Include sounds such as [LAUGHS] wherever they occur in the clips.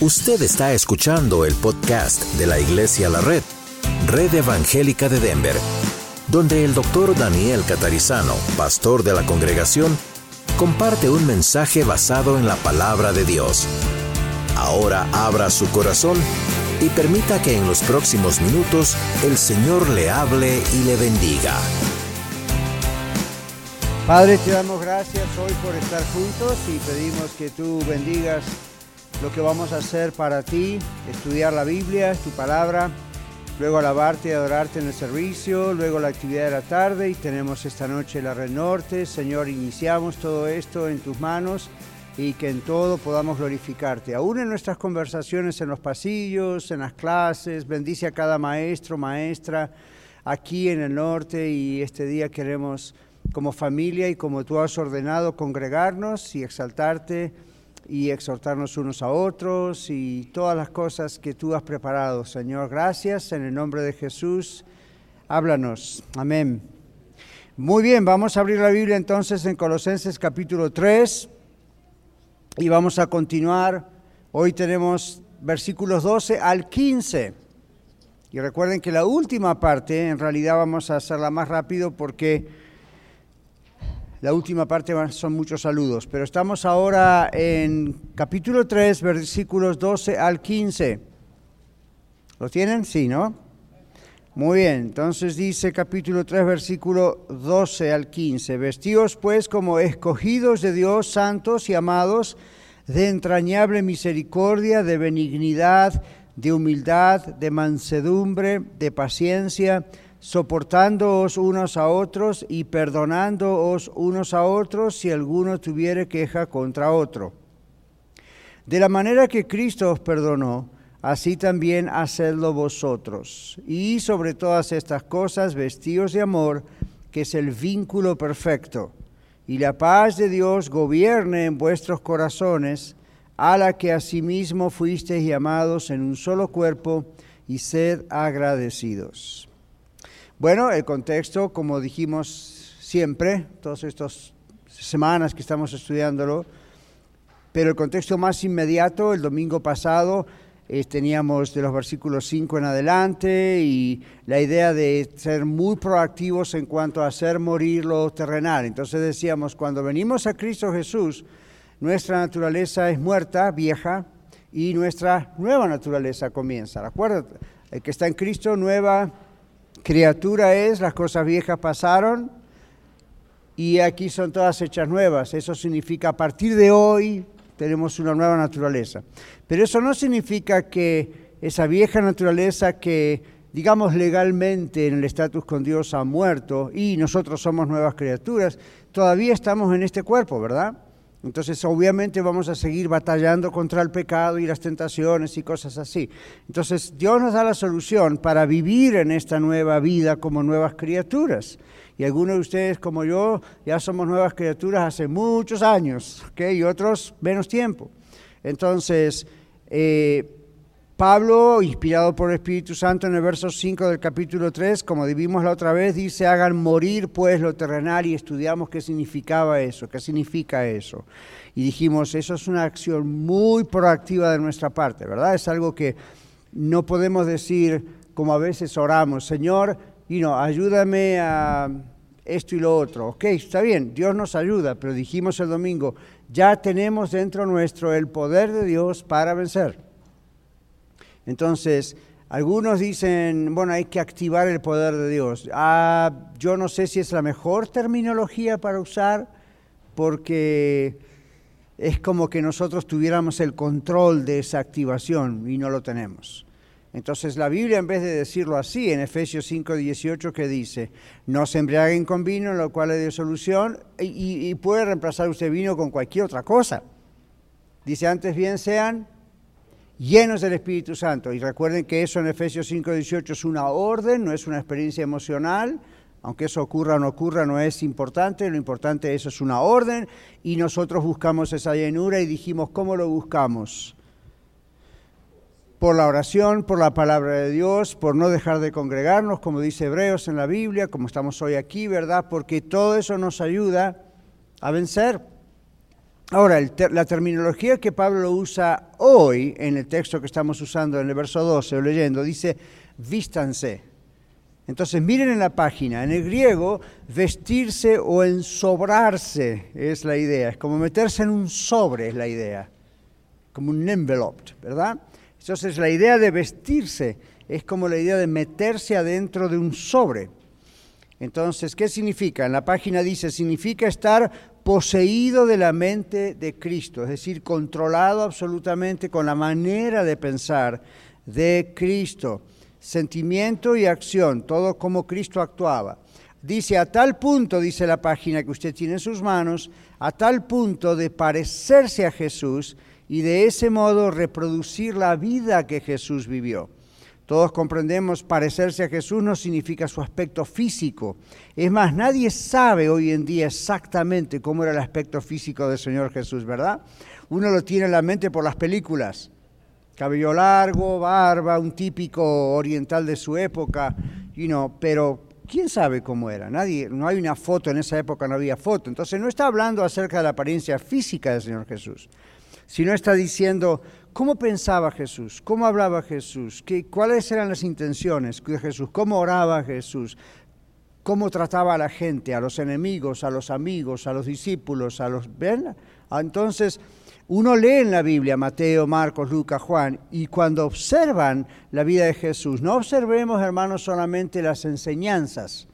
Usted está escuchando el podcast de la Iglesia La Red, Red Evangélica de Denver, donde el doctor Daniel Catarizano, pastor de la congregación, comparte un mensaje basado en la palabra de Dios. Ahora abra su corazón y permita que en los próximos minutos el Señor le hable y le bendiga. Padre, te damos gracias hoy por estar juntos y pedimos que tú bendigas lo que vamos a hacer para ti, estudiar la Biblia, tu palabra, luego alabarte y adorarte en el servicio, luego la actividad de la tarde y tenemos esta noche la Red Norte. Señor, iniciamos todo esto en tus manos y que en todo podamos glorificarte. Aún en nuestras conversaciones en los pasillos, en las clases, bendice a cada maestro, maestra aquí en el norte y este día queremos como familia y como tú has ordenado congregarnos y exaltarte y exhortarnos unos a otros y todas las cosas que tú has preparado. Señor, gracias en el nombre de Jesús. Háblanos. Amén. Muy bien, vamos a abrir la Biblia entonces en Colosenses capítulo 3 y vamos a continuar. Hoy tenemos versículos 12 al 15. Y recuerden que la última parte, en realidad vamos a hacerla más rápido porque la última parte son muchos saludos, pero estamos ahora en capítulo 3, versículos 12 al 15. ¿Lo tienen? Sí, ¿no? Muy bien, entonces dice capítulo 3, versículo 12 al 15. Vestidos pues como escogidos de Dios, santos y amados, de entrañable misericordia, de benignidad, de humildad, de mansedumbre, de paciencia, soportándoos unos a otros y perdonándoos unos a otros si alguno tuviere queja contra otro. De la manera que Cristo os perdonó, así también hacedlo vosotros. Y sobre todas estas cosas, vestidos de amor, que es el vínculo perfecto. Y la paz de Dios gobierne en vuestros corazones, a la que asimismo fuisteis llamados en un solo cuerpo, y sed agradecidos. Bueno, el contexto, como dijimos siempre, todas estas semanas que estamos estudiándolo, pero el contexto más inmediato, el domingo pasado, eh, teníamos de los versículos 5 en adelante y la idea de ser muy proactivos en cuanto a hacer morir lo terrenal. Entonces decíamos, cuando venimos a Cristo Jesús, nuestra naturaleza es muerta, vieja, y nuestra nueva naturaleza comienza. Acuérdate, el que está en Cristo, nueva criatura es, las cosas viejas pasaron y aquí son todas hechas nuevas. Eso significa a partir de hoy tenemos una nueva naturaleza. Pero eso no significa que esa vieja naturaleza que, digamos legalmente en el estatus con Dios ha muerto y nosotros somos nuevas criaturas, todavía estamos en este cuerpo, ¿verdad? Entonces, obviamente vamos a seguir batallando contra el pecado y las tentaciones y cosas así. Entonces, Dios nos da la solución para vivir en esta nueva vida como nuevas criaturas. Y algunos de ustedes, como yo, ya somos nuevas criaturas hace muchos años, ¿ok? Y otros menos tiempo. Entonces, eh, Pablo, inspirado por el Espíritu Santo en el verso 5 del capítulo 3, como vimos la otra vez, dice, hagan morir pues lo terrenal y estudiamos qué significaba eso, qué significa eso. Y dijimos, eso es una acción muy proactiva de nuestra parte, ¿verdad? Es algo que no podemos decir como a veces oramos, Señor, y no, ayúdame a esto y lo otro. Ok, está bien, Dios nos ayuda, pero dijimos el domingo, ya tenemos dentro nuestro el poder de Dios para vencer. Entonces, algunos dicen, bueno, hay que activar el poder de Dios. Ah, yo no sé si es la mejor terminología para usar, porque es como que nosotros tuviéramos el control de esa activación y no lo tenemos. Entonces la Biblia en vez de decirlo así, en Efesios 5, 18, que dice, no se embriaguen con vino, en lo cual es de solución, y, y puede reemplazar usted vino con cualquier otra cosa. Dice, antes bien sean llenos del Espíritu Santo. Y recuerden que eso en Efesios 5:18 es una orden, no es una experiencia emocional. Aunque eso ocurra o no ocurra, no es importante, lo importante es eso es una orden y nosotros buscamos esa llenura y dijimos, ¿cómo lo buscamos? Por la oración, por la palabra de Dios, por no dejar de congregarnos, como dice Hebreos en la Biblia, como estamos hoy aquí, ¿verdad? Porque todo eso nos ayuda a vencer Ahora, la terminología que Pablo usa hoy en el texto que estamos usando en el verso 12 o leyendo, dice vístanse. Entonces miren en la página, en el griego, vestirse o ensobrarse es la idea, es como meterse en un sobre es la idea, como un envelope, ¿verdad? Entonces la idea de vestirse es como la idea de meterse adentro de un sobre. Entonces, ¿qué significa? En la página dice, significa estar poseído de la mente de Cristo, es decir, controlado absolutamente con la manera de pensar de Cristo, sentimiento y acción, todo como Cristo actuaba. Dice, a tal punto, dice la página que usted tiene en sus manos, a tal punto de parecerse a Jesús y de ese modo reproducir la vida que Jesús vivió. Todos comprendemos parecerse a Jesús no significa su aspecto físico. Es más, nadie sabe hoy en día exactamente cómo era el aspecto físico del Señor Jesús, ¿verdad? Uno lo tiene en la mente por las películas. Cabello largo, barba, un típico oriental de su época, you know, pero ¿quién sabe cómo era? Nadie, no hay una foto, en esa época no había foto. Entonces no está hablando acerca de la apariencia física del Señor Jesús, sino está diciendo ¿Cómo pensaba Jesús? ¿Cómo hablaba Jesús? ¿Qué, ¿Cuáles eran las intenciones de Jesús? ¿Cómo oraba Jesús? ¿Cómo trataba a la gente, a los enemigos, a los amigos, a los discípulos, a los... ¿Ven? Ah, entonces, uno lee en la Biblia, Mateo, Marcos, Lucas, Juan, y cuando observan la vida de Jesús, no observemos, hermanos, solamente las enseñanzas.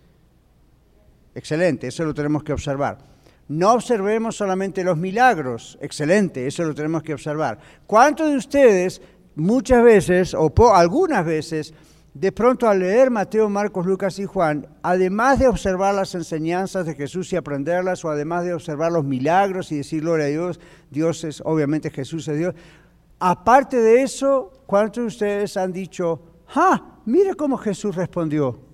Excelente, eso lo tenemos que observar no observemos solamente los milagros, excelente, eso lo tenemos que observar. ¿Cuántos de ustedes muchas veces o algunas veces de pronto al leer Mateo, Marcos, Lucas y Juan, además de observar las enseñanzas de Jesús y aprenderlas, o además de observar los milagros y decir gloria a Dios, Dios es, obviamente Jesús es Dios, aparte de eso, ¿cuántos de ustedes han dicho, ¡ah! Mire cómo Jesús respondió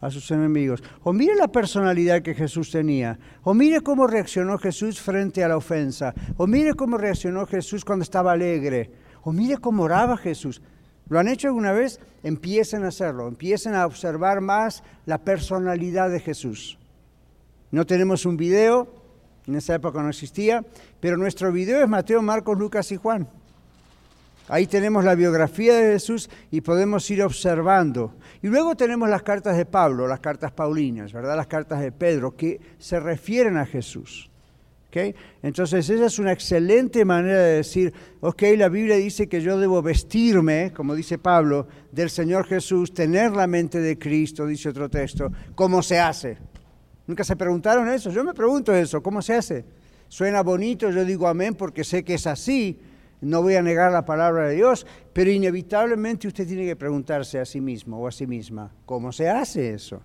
a sus enemigos. O mire la personalidad que Jesús tenía. O mire cómo reaccionó Jesús frente a la ofensa. O mire cómo reaccionó Jesús cuando estaba alegre. O mire cómo oraba Jesús. ¿Lo han hecho alguna vez? Empiecen a hacerlo. Empiecen a observar más la personalidad de Jesús. No tenemos un video, en esa época no existía, pero nuestro video es Mateo, Marcos, Lucas y Juan. Ahí tenemos la biografía de Jesús y podemos ir observando. Y luego tenemos las cartas de Pablo, las cartas paulinas, ¿verdad? Las cartas de Pedro, que se refieren a Jesús. ¿Okay? Entonces esa es una excelente manera de decir, ok, la Biblia dice que yo debo vestirme, como dice Pablo, del Señor Jesús, tener la mente de Cristo, dice otro texto, ¿cómo se hace? ¿Nunca se preguntaron eso? Yo me pregunto eso, ¿cómo se hace? Suena bonito, yo digo amén porque sé que es así, no voy a negar la palabra de Dios, pero inevitablemente usted tiene que preguntarse a sí mismo o a sí misma, ¿cómo se hace eso?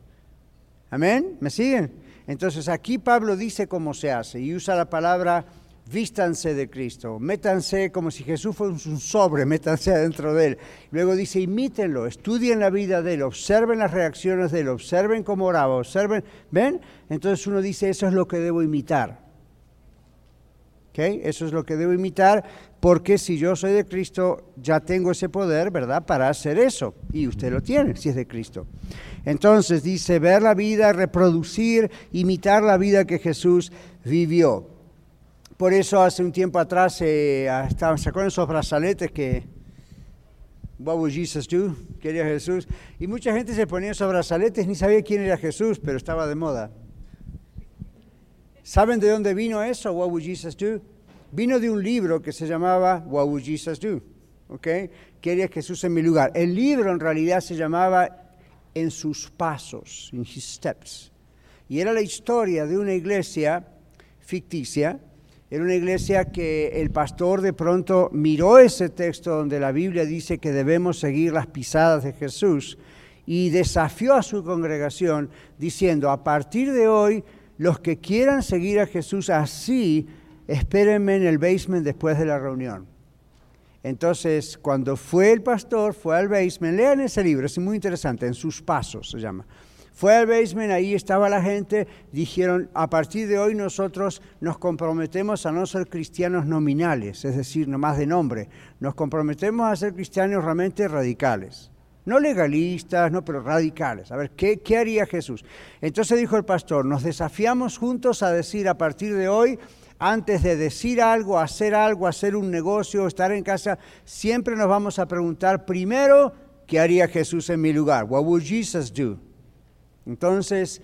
¿Amén? ¿Me siguen? Entonces aquí Pablo dice cómo se hace y usa la palabra vístanse de Cristo, métanse como si Jesús fuera un sobre, [LAUGHS] métanse adentro de él. Luego dice, imítenlo, estudien la vida de él, observen las reacciones de él, observen cómo oraba, observen, ¿ven? Entonces uno dice, eso es lo que debo imitar. Eso es lo que debo imitar, porque si yo soy de Cristo, ya tengo ese poder, ¿verdad?, para hacer eso. Y usted lo tiene, si es de Cristo. Entonces dice, ver la vida, reproducir, imitar la vida que Jesús vivió. Por eso hace un tiempo atrás eh, estaban sacando esos brazaletes que, what would Jesus do? Quería Jesús. Y mucha gente se ponía esos brazaletes, ni sabía quién era Jesús, pero estaba de moda. ¿Saben de dónde vino eso? What would Jesus do? Vino de un libro que se llamaba What would Jesus do? ¿Ok? ¿Qué haría Jesús en mi lugar? El libro en realidad se llamaba En sus pasos, in his steps. Y era la historia de una iglesia ficticia. Era una iglesia que el pastor de pronto miró ese texto donde la Biblia dice que debemos seguir las pisadas de Jesús y desafió a su congregación diciendo, a partir de hoy los que quieran seguir a Jesús así, espérenme en el basement después de la reunión. Entonces, cuando fue el pastor, fue al basement, lean ese libro, es muy interesante, en sus pasos se llama. Fue al basement, ahí estaba la gente, dijeron, a partir de hoy nosotros nos comprometemos a no ser cristianos nominales, es decir, no más de nombre, nos comprometemos a ser cristianos realmente radicales no legalistas, no, pero radicales. A ver, ¿qué, haría Jesús? Entonces dijo el pastor, nos desafiamos juntos a decir a partir de hoy, antes de decir algo, hacer algo, hacer un negocio, estar en casa, siempre nos vamos a preguntar primero, ¿qué haría Jesús en mi lugar? What would Jesus do? Entonces,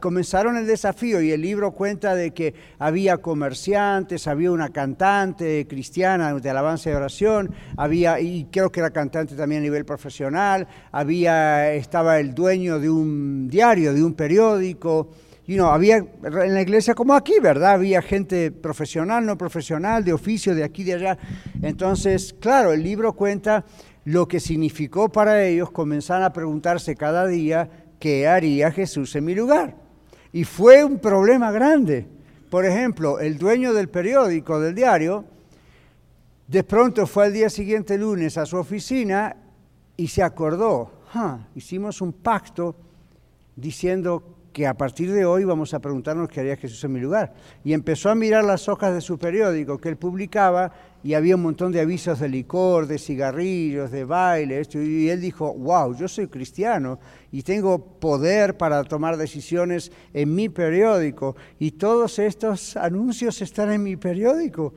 comenzaron el desafío y el libro cuenta de que había comerciantes, había una cantante cristiana de alabanza y oración, había, y creo que era cantante también a nivel profesional, había, estaba el dueño de un diario, de un periódico, y no había en la iglesia como aquí, ¿verdad? Había gente profesional, no profesional, de oficio, de aquí, de allá. Entonces, claro, el libro cuenta lo que significó para ellos comenzar a preguntarse cada día, ¿qué haría Jesús en mi lugar? Y fue un problema grande. Por ejemplo, el dueño del periódico, del diario, de pronto fue al día siguiente, lunes, a su oficina y se acordó, hicimos un pacto diciendo que a partir de hoy vamos a preguntarnos qué haría Jesús en mi lugar. Y empezó a mirar las hojas de su periódico que él publicaba y había un montón de avisos de licor, de cigarrillos, de baile, y él dijo, wow, yo soy cristiano y tengo poder para tomar decisiones en mi periódico y todos estos anuncios están en mi periódico.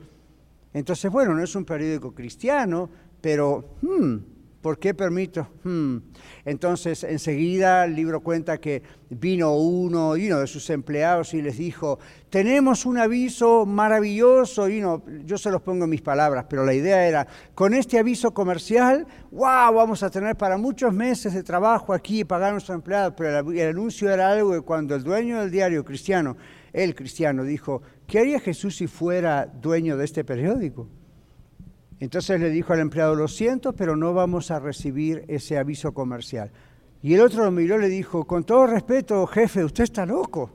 Entonces, bueno, no es un periódico cristiano, pero... Hmm, ¿Por qué permito? Hmm. Entonces, enseguida el libro cuenta que vino uno, de sus empleados y les dijo, tenemos un aviso maravilloso, y no, yo se los pongo en mis palabras, pero la idea era, con este aviso comercial, wow, vamos a tener para muchos meses de trabajo aquí y pagar a nuestros empleados, pero el, el anuncio era algo que cuando el dueño del diario cristiano, el cristiano, dijo, ¿qué haría Jesús si fuera dueño de este periódico? Entonces le dijo al empleado, lo siento, pero no vamos a recibir ese aviso comercial. Y el otro lo miró y le dijo, con todo respeto, jefe, usted está loco.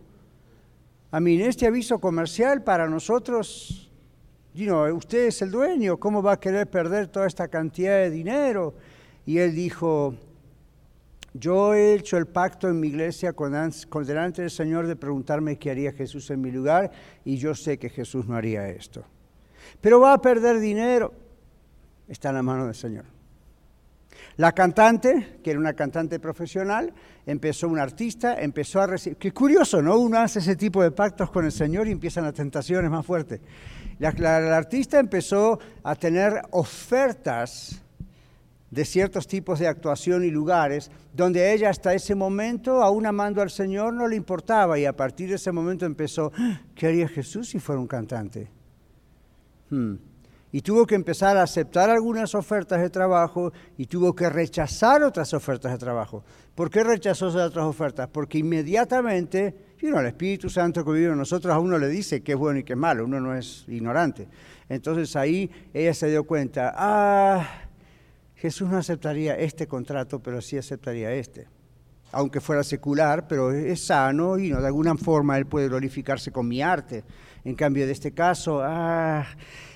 A mí, este aviso comercial para nosotros, usted es el dueño, ¿cómo va a querer perder toda esta cantidad de dinero? Y él dijo, yo he hecho el pacto en mi iglesia con, delante del Señor de preguntarme qué haría Jesús en mi lugar y yo sé que Jesús no haría esto. Pero va a perder dinero está en la mano del Señor. La cantante, que era una cantante profesional, empezó un artista, empezó a recibir... Qué curioso, ¿no? Uno hace ese tipo de pactos con el Señor y empiezan las tentaciones más fuertes. La, la artista empezó a tener ofertas de ciertos tipos de actuación y lugares, donde ella hasta ese momento, aún amando al Señor, no le importaba y a partir de ese momento empezó, ah, ¿qué haría Jesús si fuera un cantante? Hmm y tuvo que empezar a aceptar algunas ofertas de trabajo y tuvo que rechazar otras ofertas de trabajo. ¿Por qué rechazó esas otras ofertas? Porque inmediatamente, el Espíritu Santo que vive en nosotros a uno le dice qué es bueno y qué es malo, uno no es ignorante. Entonces ahí ella se dio cuenta, ah, Jesús no aceptaría este contrato, pero sí aceptaría este. Aunque fuera secular, pero es sano y ¿no? de alguna forma él puede glorificarse con mi arte. En cambio de este caso, ah,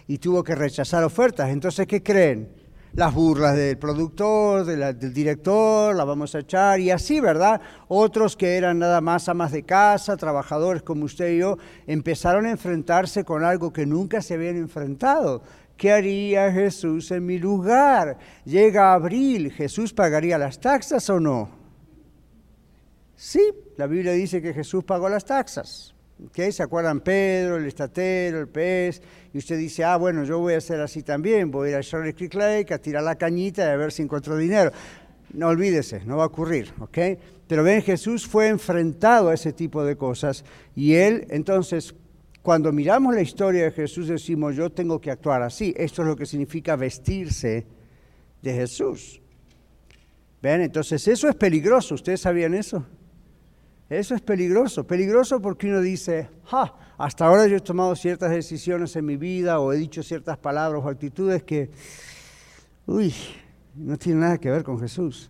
y tuvo que rechazar ofertas. Entonces, ¿qué creen? Las burlas del productor, del director, la vamos a echar y así, ¿verdad? Otros que eran nada más amas de casa, trabajadores como usted y yo, empezaron a enfrentarse con algo que nunca se habían enfrentado. ¿Qué haría Jesús en mi lugar? Llega abril, ¿Jesús pagaría las taxas o no? Sí, la Biblia dice que Jesús pagó las taxas. ¿Se acuerdan Pedro, el estatero, el pez? Y usted dice, ah, bueno, yo voy a hacer así también, voy a ir a Charlie Creek Lake a tirar la cañita y a ver si encuentro dinero. No olvídese, no va a ocurrir, ¿ok? Pero ven, Jesús fue enfrentado a ese tipo de cosas y él, entonces, cuando miramos la historia de Jesús decimos, yo tengo que actuar así. Esto es lo que significa vestirse de Jesús. ¿Ven? Entonces, eso es peligroso. ¿Ustedes sabían eso? Eso es peligroso, peligroso porque uno dice, hasta ahora yo he tomado ciertas decisiones en mi vida o he dicho ciertas palabras o actitudes que, uy, no tienen nada que ver con Jesús.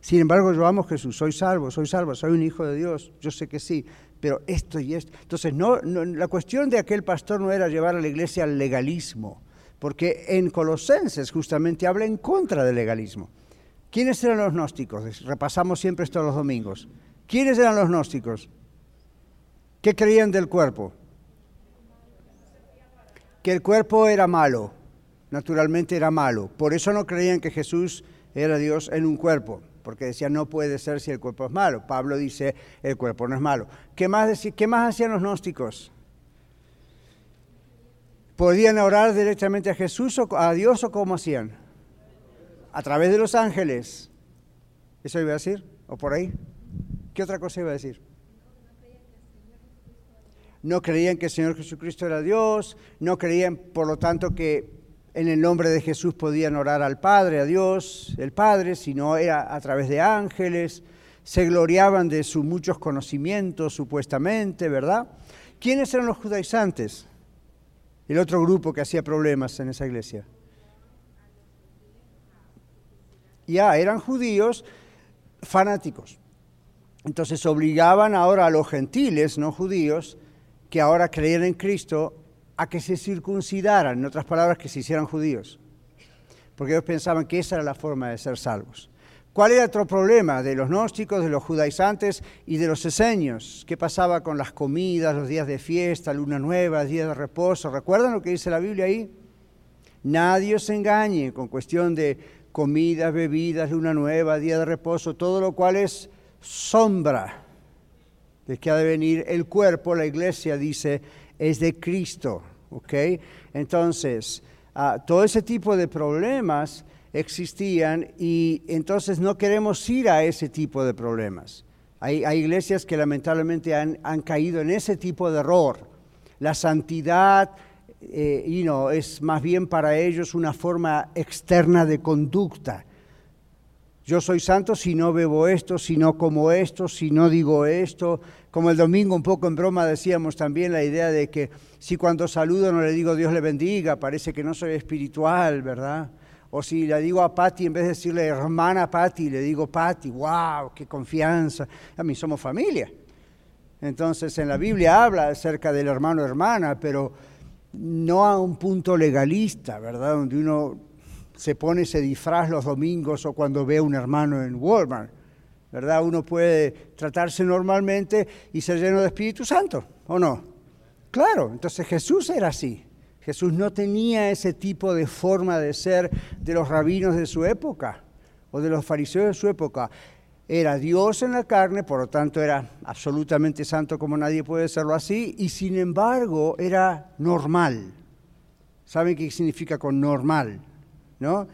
Sin embargo, yo amo a Jesús, soy salvo, soy salvo, soy un hijo de Dios, yo sé que sí, pero esto y esto. Entonces, no, la cuestión de aquel pastor no era llevar a la iglesia al legalismo, porque en Colosenses justamente habla en contra del legalismo. ¿Quiénes eran los gnósticos? Repasamos siempre esto los domingos. ¿Quiénes eran los gnósticos? ¿Qué creían del cuerpo? Que el cuerpo era malo, naturalmente era malo. Por eso no creían que Jesús era Dios en un cuerpo, porque decían no puede ser si el cuerpo es malo. Pablo dice el cuerpo no es malo. ¿Qué más, qué más hacían los gnósticos? ¿Podían orar directamente a Jesús o a Dios o cómo hacían? A través de los ángeles. ¿Eso iba a decir? ¿O por ahí? ¿Qué otra cosa iba a decir? No creían que el Señor Jesucristo era Dios, no creían por lo tanto que en el nombre de Jesús podían orar al Padre, a Dios, el Padre, sino era a través de ángeles, se gloriaban de sus muchos conocimientos supuestamente, ¿verdad? ¿Quiénes eran los judaizantes? El otro grupo que hacía problemas en esa iglesia. Ya, eran judíos fanáticos. Entonces obligaban ahora a los gentiles, no judíos, que ahora creían en Cristo, a que se circuncidaran, en otras palabras, que se hicieran judíos. Porque ellos pensaban que esa era la forma de ser salvos. ¿Cuál era otro problema de los gnósticos, de los judaizantes y de los eseños? ¿Qué pasaba con las comidas, los días de fiesta, luna nueva, días de reposo? ¿Recuerdan lo que dice la Biblia ahí? Nadie os engañe con cuestión de comidas, bebidas, luna nueva, día de reposo, todo lo cual es sombra de que ha de venir el cuerpo, la iglesia dice, es de Cristo. Entonces, ah, todo ese tipo de problemas existían y entonces no queremos ir a ese tipo de problemas. Hay, iglesias que lamentablemente han, caído en ese tipo de error. La santidad eh, es más bien para ellos una forma externa de conducta. Yo soy santo si no bebo esto, si no como esto, si no digo esto. Como el domingo un poco en broma decíamos también la idea de que si cuando saludo no le digo Dios le bendiga, parece que no soy espiritual, ¿verdad? O si le digo a Patti, en vez de decirle hermana Patti, le digo Patti, wow, qué confianza. A mí somos familia. Entonces en la Biblia habla acerca del hermano hermana, pero no a un punto legalista, ¿verdad? Donde uno se pone ese disfraz los domingos o cuando ve a un hermano en Walmart, ¿verdad? Uno puede tratarse normalmente y ser lleno de Espíritu Santo, ¿o no? Claro, entonces Jesús era así. Jesús no tenía ese tipo de forma de ser de los rabinos de su época o de los fariseos de su época. Era Dios en la carne, por lo tanto era absolutamente santo como nadie puede serlo así, y sin embargo era normal. ¿Saben qué significa con normal? ¿No?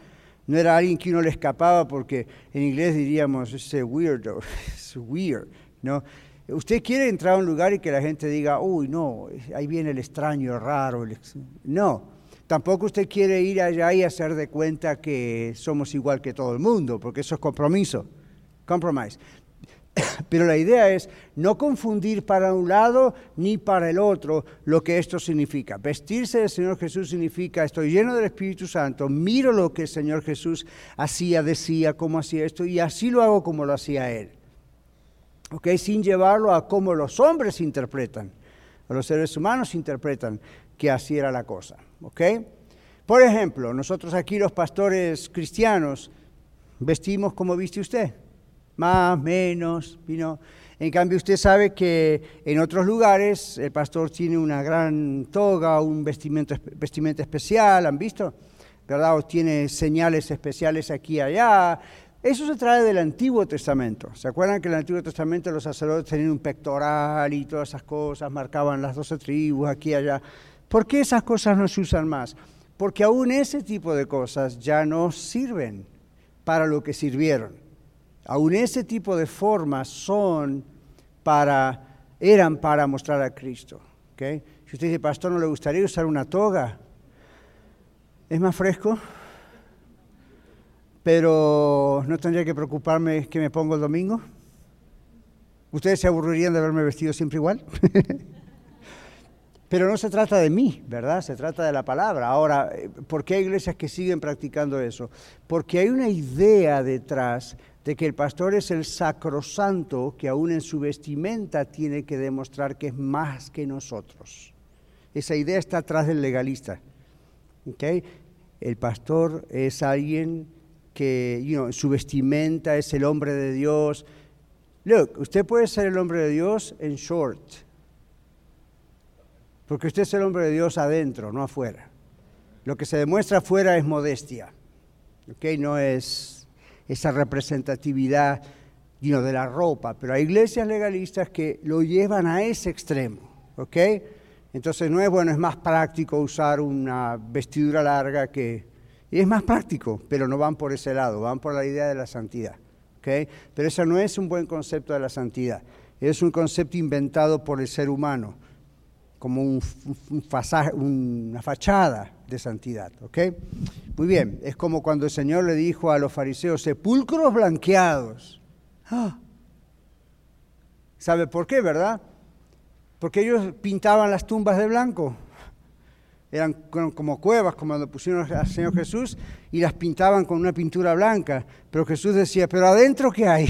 No era alguien que uno le escapaba porque en inglés diríamos, ese weirdo, [LAUGHS] es weird, ¿no? Usted quiere entrar a un lugar y que la gente diga, uy, no, ahí viene el extraño, raro. No, tampoco usted quiere ir allá y hacer de cuenta que somos igual que todo el mundo, porque eso es compromiso, compromise. [COUGHS] Pero la idea es no confundir para un lado ni para el otro lo que esto significa. Vestirse del Señor Jesús significa estoy lleno del Espíritu Santo, miro lo que el Señor Jesús hacía, decía, cómo hacía esto y así lo hago como lo hacía Él sin llevarlo a cómo los hombres interpretan, o los seres humanos interpretan que así era la cosa. Por ejemplo, nosotros aquí los pastores cristianos vestimos como viste usted, más, menos, En cambio, usted sabe que en otros lugares el pastor tiene una gran toga, un vestimenta, vestimenta especial, ¿han visto? ¿Verdad? O tiene señales especiales aquí y allá, eso se trae del Antiguo Testamento. ¿Se acuerdan que en el Antiguo Testamento los sacerdotes tenían un pectoral y todas esas cosas, marcaban las doce tribus aquí y allá? ¿Por qué esas cosas no se usan más? Porque aún ese tipo de cosas ya no sirven para lo que sirvieron. Aún ese tipo de formas son para, eran para mostrar a Cristo. ¿okay? Si usted dice, pastor, ¿no le gustaría usar una toga? ¿Es más fresco? pero no tendría que preocuparme que me pongo el domingo. ¿Ustedes se aburrirían de verme vestido siempre igual? [LAUGHS] pero no se trata de mí, ¿verdad? Se trata de la palabra. Ahora, ¿por qué hay iglesias que siguen practicando eso? Porque hay una idea detrás de que el pastor es el sacrosanto que aún en su vestimenta tiene que demostrar que es más que nosotros. Esa idea está atrás del legalista. ¿okay? El pastor es alguien que su vestimenta es el hombre de Dios. Look, usted puede ser el hombre de Dios en short, porque usted es el hombre de Dios adentro, no afuera. Lo que se demuestra afuera es modestia, ¿okay? no es esa representatividad de la ropa, pero hay iglesias legalistas que lo llevan a ese extremo. ¿okay? Entonces no es bueno, es más práctico usar una vestidura larga que... Y es más práctico, pero no van por ese lado, van por la idea de la santidad. ¿okay? Pero eso no es un buen concepto de la santidad, es un concepto inventado por el ser humano, como un, una fachada de santidad. Muy bien, es como cuando el Señor le dijo a los fariseos, sepulcros blanqueados. ¡Ah! ¿Sabe por qué, verdad? porque ellos pintaban las tumbas de blanco. Eran como cuevas, como cuando pusieron al Señor Jesús, y las pintaban con una pintura blanca. Pero Jesús decía, pero adentro ¿qué hay?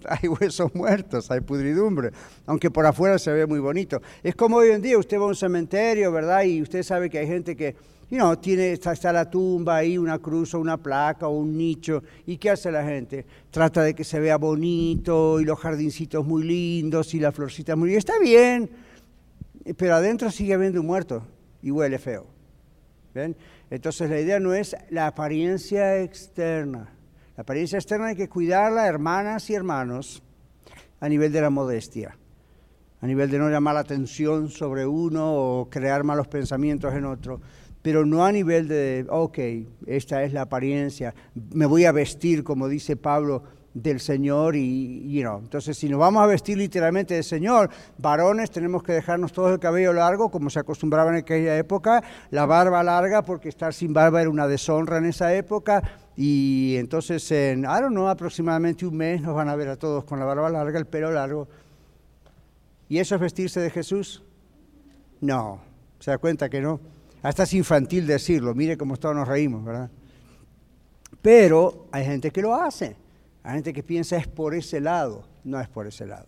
[LAUGHS] hay huesos muertos, hay pudridumbre, aunque por afuera se ve muy bonito. Es como hoy en día, usted va a un cementerio, ¿verdad? Y usted sabe que hay gente que y no, tiene, está, la tumba ahí, una cruz o una placa o un nicho. ¿Y qué hace la gente? Trata de que se vea bonito y los jardincitos muy lindos y la florcita muy Está bien, pero adentro sigue habiendo un muerto y huele feo. ¿Ven? Entonces la idea no es la apariencia externa. La apariencia externa hay que cuidarla, hermanas y hermanos, a nivel de la modestia, a nivel de no llamar la atención sobre uno o crear malos pensamientos en otro pero no a nivel de, ok, esta es la apariencia, me voy a vestir, como dice Pablo, del Señor y, you know. entonces si nos vamos a vestir literalmente del Señor, varones tenemos que dejarnos todo el cabello largo, como se acostumbraba en aquella época, la barba larga, porque estar sin barba era una deshonra en esa época, y entonces en, I don't know, aproximadamente un mes nos van a ver a todos con la barba larga, el pelo largo. ¿Y eso es vestirse de Jesús? No, se da cuenta que no. Hasta es infantil decirlo, mire cómo todos nos reímos, ¿verdad? Pero hay gente que lo hace, hay gente que piensa es por ese lado, no es por ese lado.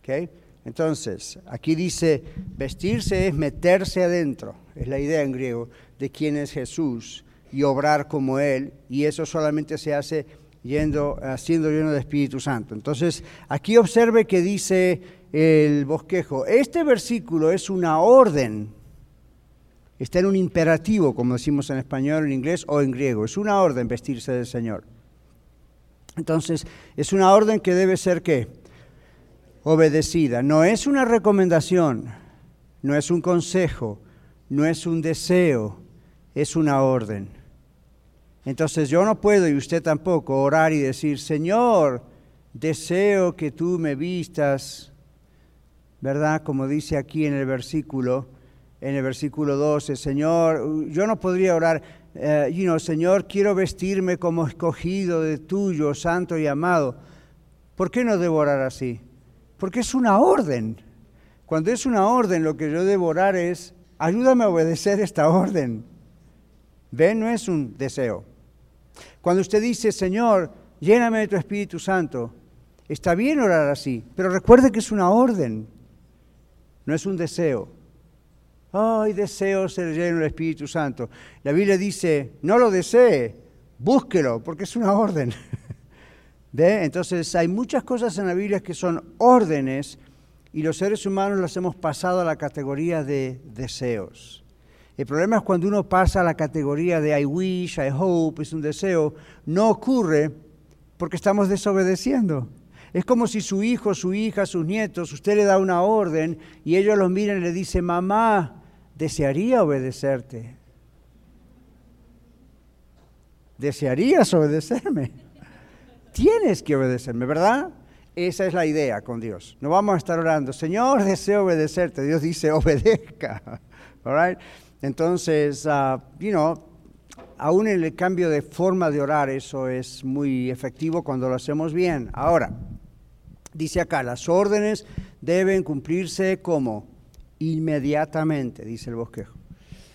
¿okay? Entonces, aquí dice, vestirse es meterse adentro, es la idea en griego de quién es Jesús y obrar como Él, y eso solamente se hace yendo, siendo lleno de Espíritu Santo. Entonces, aquí observe que dice el bosquejo, este versículo es una orden Está en un imperativo, como decimos en español, en inglés o en griego. Es una orden vestirse del Señor. Entonces, es una orden que debe ser qué? Obedecida. No es una recomendación, no es un consejo, no es un deseo, es una orden. Entonces yo no puedo, y usted tampoco, orar y decir, Señor, deseo que tú me vistas, ¿verdad? Como dice aquí en el versículo, en el versículo 12, Señor, yo no podría orar, eh, you know, Señor, quiero vestirme como escogido de tuyo, santo y amado. ¿Por qué no debo orar así? Porque es una orden. Cuando es una orden, lo que yo debo orar es, ayúdame a obedecer esta orden. ¿Ven? No es un deseo. Cuando usted dice, Señor, lléname de tu Espíritu Santo, está bien orar así, pero recuerde que es una orden, no es un deseo. Ay, deseo ser lleno del Espíritu Santo. La Biblia dice, no lo desee, búsquelo, porque es una orden. [LAUGHS] Entonces hay muchas cosas en la Biblia que son órdenes y los seres humanos las hemos pasado a la categoría de deseos. El problema es cuando uno pasa a la categoría de I wish, I hope, es un deseo, no ocurre porque estamos desobedeciendo. Es como si su hijo, su hija, sus nietos, usted le da una orden y ellos los miran y le dicen, mamá, desearía obedecerte. ¿Desearías obedecerme? [LAUGHS] Tienes que obedecerme, ¿verdad? Esa es la idea con Dios. No vamos a estar orando, Señor, deseo obedecerte. Dios dice, obedezca. All Entonces, uh, you know, aún en el cambio de forma de orar, eso es muy efectivo cuando lo hacemos bien. Ahora, dice acá, las órdenes deben cumplirse como inmediatamente, dice el bosquejo.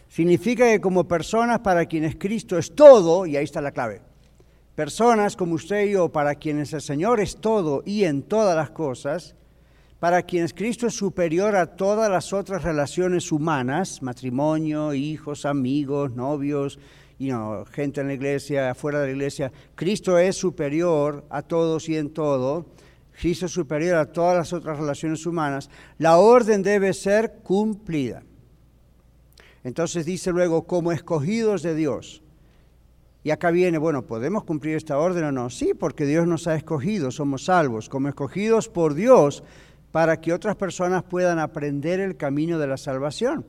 Significa que como personas para quienes Cristo es todo, y ahí está la clave, personas como usted y yo, para quienes el Señor es todo y en todas las cosas, para quienes Cristo es superior a todas las otras relaciones humanas, matrimonio, hijos, amigos, novios, gente en la iglesia, afuera de la iglesia, Cristo es superior a todos y en todo, Cristo es superior a todas las otras relaciones humanas, la orden debe ser cumplida. Entonces dice luego, como escogidos de Dios. Y acá viene, bueno, ¿podemos cumplir esta orden o no? Sí, porque Dios nos ha escogido, somos salvos, como escogidos por Dios para que otras personas puedan aprender el camino de la salvación.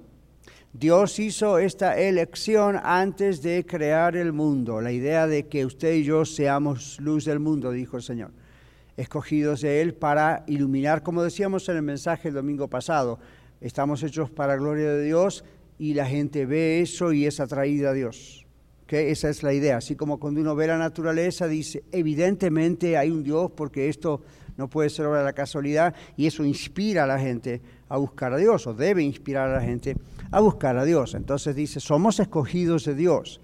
Dios hizo esta elección antes de crear el mundo, la idea de que usted y yo seamos luz del mundo, dijo el Señor, escogidos de Él para iluminar, como decíamos en el mensaje el domingo pasado, estamos hechos para gloria de Dios y la gente ve eso y es atraída a Dios. Esa es la idea. Así como cuando uno ve la naturaleza, dice, evidentemente hay un Dios porque esto no puede ser obra de la casualidad y eso inspira a la gente a buscar a Dios o debe inspirar a la gente a buscar a Dios. Entonces dice, somos escogidos de Dios.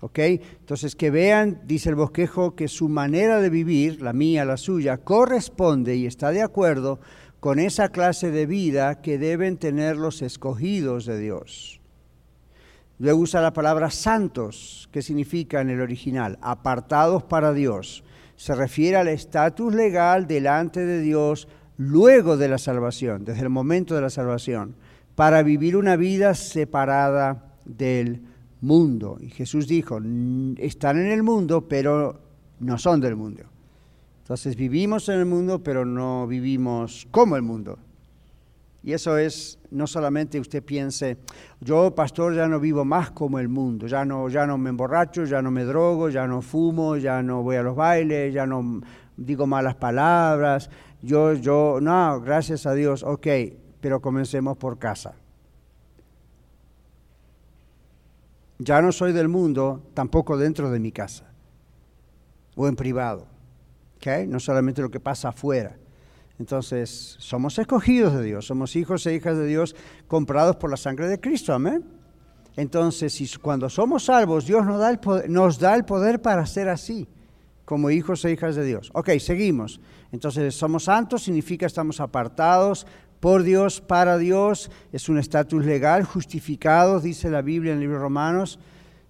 ¿Ok? Entonces que vean, dice el bosquejo, que su manera de vivir, la mía, la suya, corresponde y está de acuerdo con esa clase de vida que deben tener los escogidos de Dios. Luego usa la palabra santos, que significa en el original, apartados para Dios. Se refiere al estatus legal delante de Dios luego de la salvación, desde el momento de la salvación, para vivir una vida separada del mundo. Y Jesús dijo, están en el mundo, pero no son del mundo. Entonces vivimos en el mundo, pero no vivimos como el mundo. Y eso es, no solamente usted piense, yo pastor ya no vivo más como el mundo, ya no, ya no me emborracho, ya no me drogo, ya no fumo, ya no voy a los bailes, ya no digo malas palabras, yo, yo, no, gracias a Dios, ok, pero comencemos por casa. Ya no soy del mundo, tampoco dentro de mi casa o en privado, ¿ok? No solamente lo que pasa afuera. Entonces, somos escogidos de Dios, somos hijos e hijas de Dios comprados por la sangre de Cristo, amén. Entonces, cuando somos salvos, Dios nos da, el poder, nos da el poder para ser así, como hijos e hijas de Dios. Ok, seguimos. Entonces, somos santos, significa estamos apartados por Dios, para Dios, es un estatus legal, justificados, dice la Biblia en el libro de Romanos,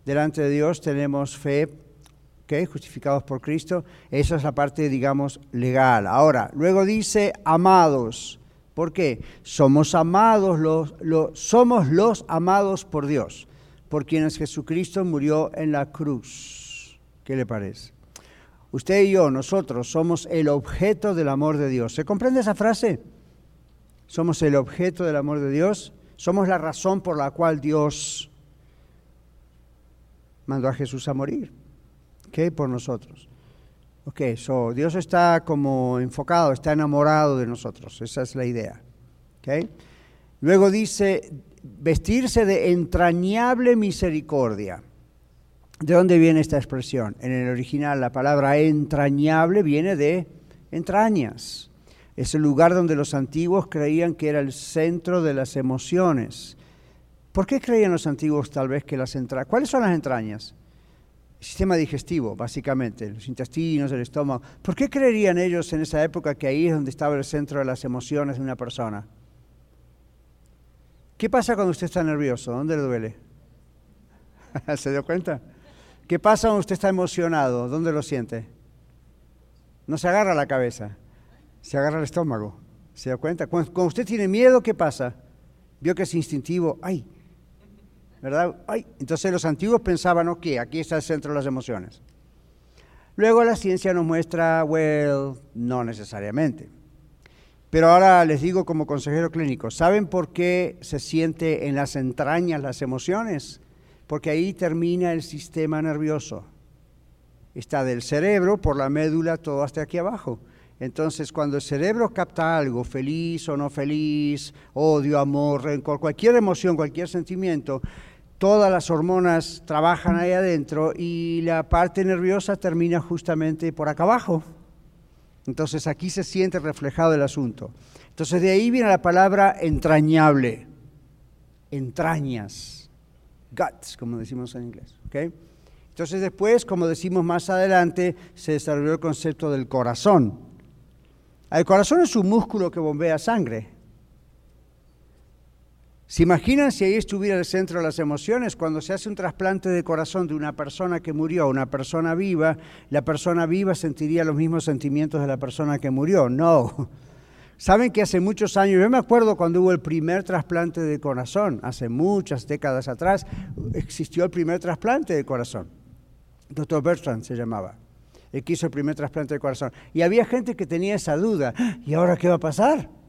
delante de Dios tenemos fe justificados por Cristo. Esa es la parte, digamos, legal. Ahora, luego dice amados. ¿Por qué? Somos amados, los, somos los amados por Dios, por quienes Jesucristo murió en la cruz. ¿Qué le parece? Usted y yo, nosotros, somos el objeto del amor de Dios. ¿Se comprende esa frase? Somos el objeto del amor de Dios. Somos la razón por la cual Dios mandó a Jesús a morir por nosotros. Ok, so Dios está como enfocado, está enamorado de nosotros, esa es la idea. Okay. Luego dice, vestirse de entrañable misericordia. ¿De dónde viene esta expresión? En el original la palabra entrañable viene de entrañas. Es el lugar donde los antiguos creían que era el centro de las emociones. ¿Por qué creían los antiguos tal vez que las entrañas? ¿Cuáles son las entrañas? Sistema digestivo, básicamente, los intestinos, el estómago. ¿Por qué creerían ellos en esa época que ahí es donde estaba el centro de las emociones de una persona? ¿Qué pasa cuando usted está nervioso? ¿Dónde le duele? [LAUGHS] ¿Se dio cuenta? ¿Qué pasa cuando usted está emocionado? ¿Dónde lo siente? No se agarra la cabeza, se agarra el estómago. ¿Se dio cuenta? Cuando, usted tiene miedo, ¿qué pasa? Vio que es instintivo. ¡Ay! ¿Verdad? Ay, entonces los antiguos pensaban, ok, aquí está el centro de las emociones. Luego la ciencia nos muestra, well, no necesariamente. Pero ahora les digo como consejero clínico, ¿saben por qué se siente en las entrañas las emociones? Porque ahí termina el sistema nervioso. Está del cerebro por la médula todo hasta aquí abajo. Entonces, cuando el cerebro capta algo, feliz o no feliz, odio, amor, rencor, cualquier emoción, cualquier sentimiento, todas las hormonas trabajan ahí adentro y la parte nerviosa termina justamente por acá abajo. Entonces aquí se siente reflejado el asunto. Entonces de ahí viene la palabra entrañable, entrañas, guts, como decimos en inglés. Entonces después, como decimos más adelante, se desarrolló el concepto del corazón. El corazón es un músculo que bombea sangre. ¿Se imaginan si ahí estuviera el centro de las emociones? Cuando se hace un trasplante de corazón de una persona que murió a una persona viva, la persona viva sentiría los mismos sentimientos de la persona que murió. No. Saben que hace muchos años, yo me acuerdo cuando hubo el primer trasplante de corazón, hace muchas décadas atrás, existió el primer trasplante de corazón. Doctor Bertrand se llamaba. Él quiso el primer trasplante de corazón. Y había gente que tenía esa duda. ¿Y ahora qué va a pasar?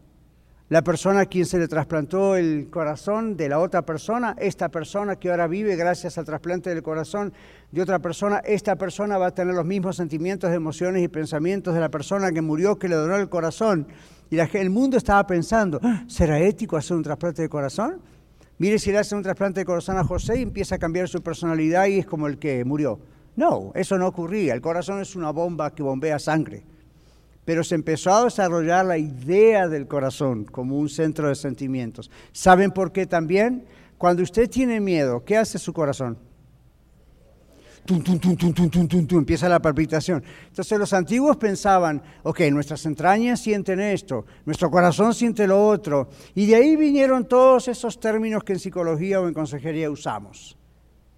La persona a quien se le trasplantó el corazón de la otra persona, esta persona que ahora vive gracias al trasplante del corazón de otra persona, esta persona va a tener los mismos sentimientos, emociones y pensamientos de la persona que murió, que le donó el corazón. Y el mundo estaba pensando, ah, ¿será ético hacer un trasplante de corazón? Mire si le hacen un trasplante de corazón a José y empieza a cambiar su personalidad y es como el que murió. No, eso no ocurría. El corazón es una bomba que bombea sangre. Pero se empezó a desarrollar la idea del corazón como un centro de sentimientos. ¿Saben por qué también? Cuando usted tiene miedo, ¿qué hace su corazón? Tum, tum, tum, empieza la palpitación. Entonces los antiguos pensaban, ok, nuestras entrañas sienten esto, nuestro corazón siente lo otro. Y de ahí vinieron todos esos términos que en psicología o en consejería usamos.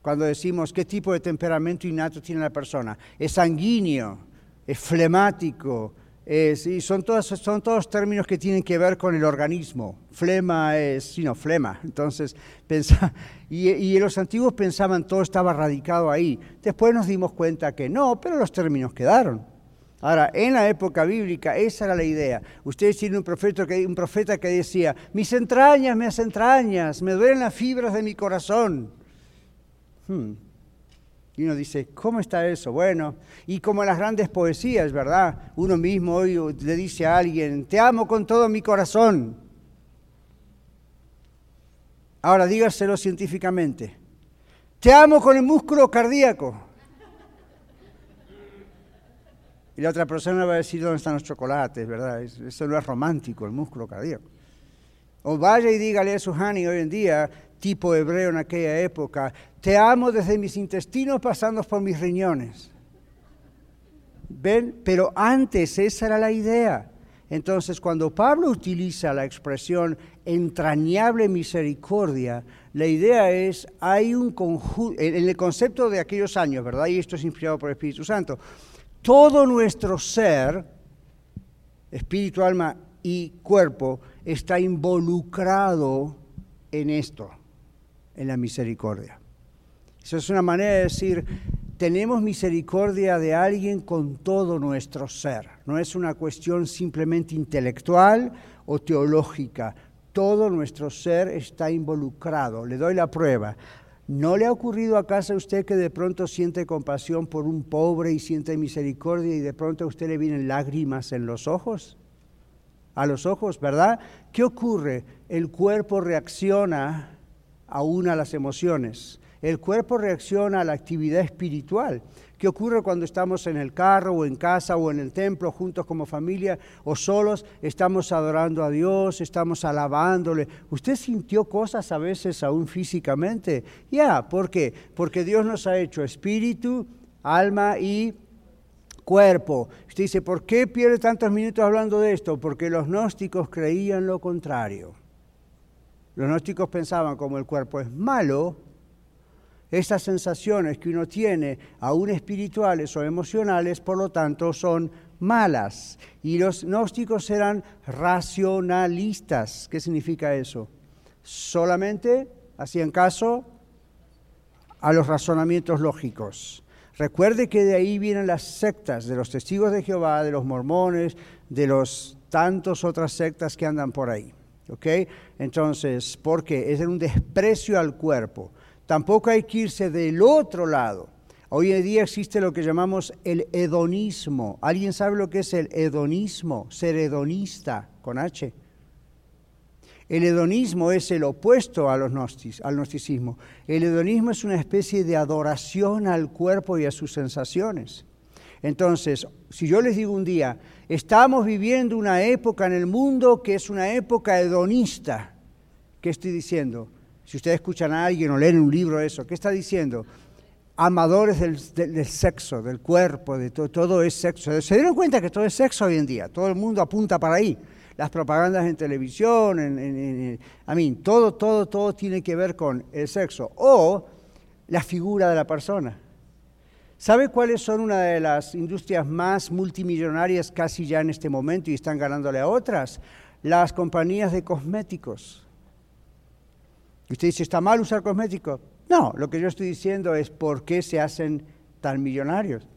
Cuando decimos qué tipo de temperamento innato tiene la persona. Es sanguíneo, es flemático, y son todos, son todos términos que tienen que ver con el organismo. Flema es, sino flema. Entonces, [LAUGHS] pensa, y, y, los antiguos pensaban todo estaba radicado ahí. Después nos dimos cuenta que no, pero los términos quedaron. Ahora, en la época bíblica, esa era la idea. Ustedes tienen un profeta que, un profeta que decía, mis entrañas, mis entrañas, me duelen las fibras de mi corazón. Hmm. Y uno dice, ¿cómo está eso? Bueno, y como las grandes poesías, ¿verdad? Uno mismo hoy le dice a alguien, te amo con todo mi corazón. Ahora dígaselo científicamente. Te amo con el músculo cardíaco. Y la otra persona va a decir, ¿dónde están los chocolates? ¿Verdad? Eso no es romántico, el músculo cardíaco. O vaya y dígale a su hoy en día, tipo hebreo en aquella época, te amo desde mis intestinos pasando por mis riñones. ¿Ven? Pero antes esa era la idea. Entonces, cuando Pablo utiliza la expresión entrañable misericordia, la idea es, hay un conjunto, en el concepto de aquellos años, ¿verdad? Y esto es inspirado por el Espíritu Santo, todo nuestro ser, espíritu, alma y cuerpo, está involucrado en esto, en la misericordia. Eso es una manera de decir, tenemos misericordia de alguien con todo nuestro ser. No es una cuestión simplemente intelectual o teológica. Todo nuestro ser está involucrado. Le doy la prueba. ¿No le ha ocurrido acaso a usted que de pronto siente compasión por un pobre y siente misericordia y de pronto a usted le vienen lágrimas en los ojos? A los ojos, ¿verdad? ¿Qué ocurre? El cuerpo reacciona aún a las emociones el cuerpo reacciona a la actividad espiritual. ¿Qué ocurre cuando estamos en el carro o en casa o en el templo juntos como familia o solos? Estamos adorando a Dios, estamos alabándole. ¿Usted sintió cosas a veces aún físicamente? Ya, ¿por qué? Porque Dios nos ha hecho espíritu, alma y cuerpo. Usted dice, ¿por qué pierde tantos minutos hablando de esto? Porque los gnósticos creían lo contrario. Los gnósticos pensaban como el cuerpo es malo, estas sensaciones que uno tiene, aún espirituales o emocionales, por lo tanto, son malas. Y los gnósticos eran racionalistas. ¿Qué significa eso? Solamente hacían caso a los razonamientos lógicos. Recuerde que de ahí vienen las sectas de los testigos de Jehová, de los mormones, de los tantos otras sectas que andan por ahí. ¿Ok? Entonces, ¿por qué? Es un desprecio al cuerpo. Tampoco hay que irse del otro lado. Hoy en día existe lo que llamamos el hedonismo. ¿Alguien sabe lo que es el hedonismo? Ser hedonista, con H. El hedonismo es el opuesto a los al gnosticismo. El hedonismo es una especie de adoración al cuerpo y a sus sensaciones. Entonces, si yo les digo un día, estamos viviendo una época en el mundo que es una época hedonista, ¿qué estoy diciendo? Si ustedes escuchan a alguien o leen un libro eso, ¿qué está diciendo? Amadores del, sexo, del cuerpo, de todo, todo es sexo. Se dieron cuenta que todo es sexo hoy en día, todo el mundo apunta para ahí. Las propagandas en televisión, en, todo, todo, todo tiene que ver con el sexo o la figura de la persona. ¿Sabe cuáles son una de las industrias más multimillonarias casi ya en este momento y están ganándole a otras? Las compañías de cosméticos. Y usted dice, ¿está mal usar cosméticos? No, lo que yo estoy diciendo es por qué se hacen tan millonarios.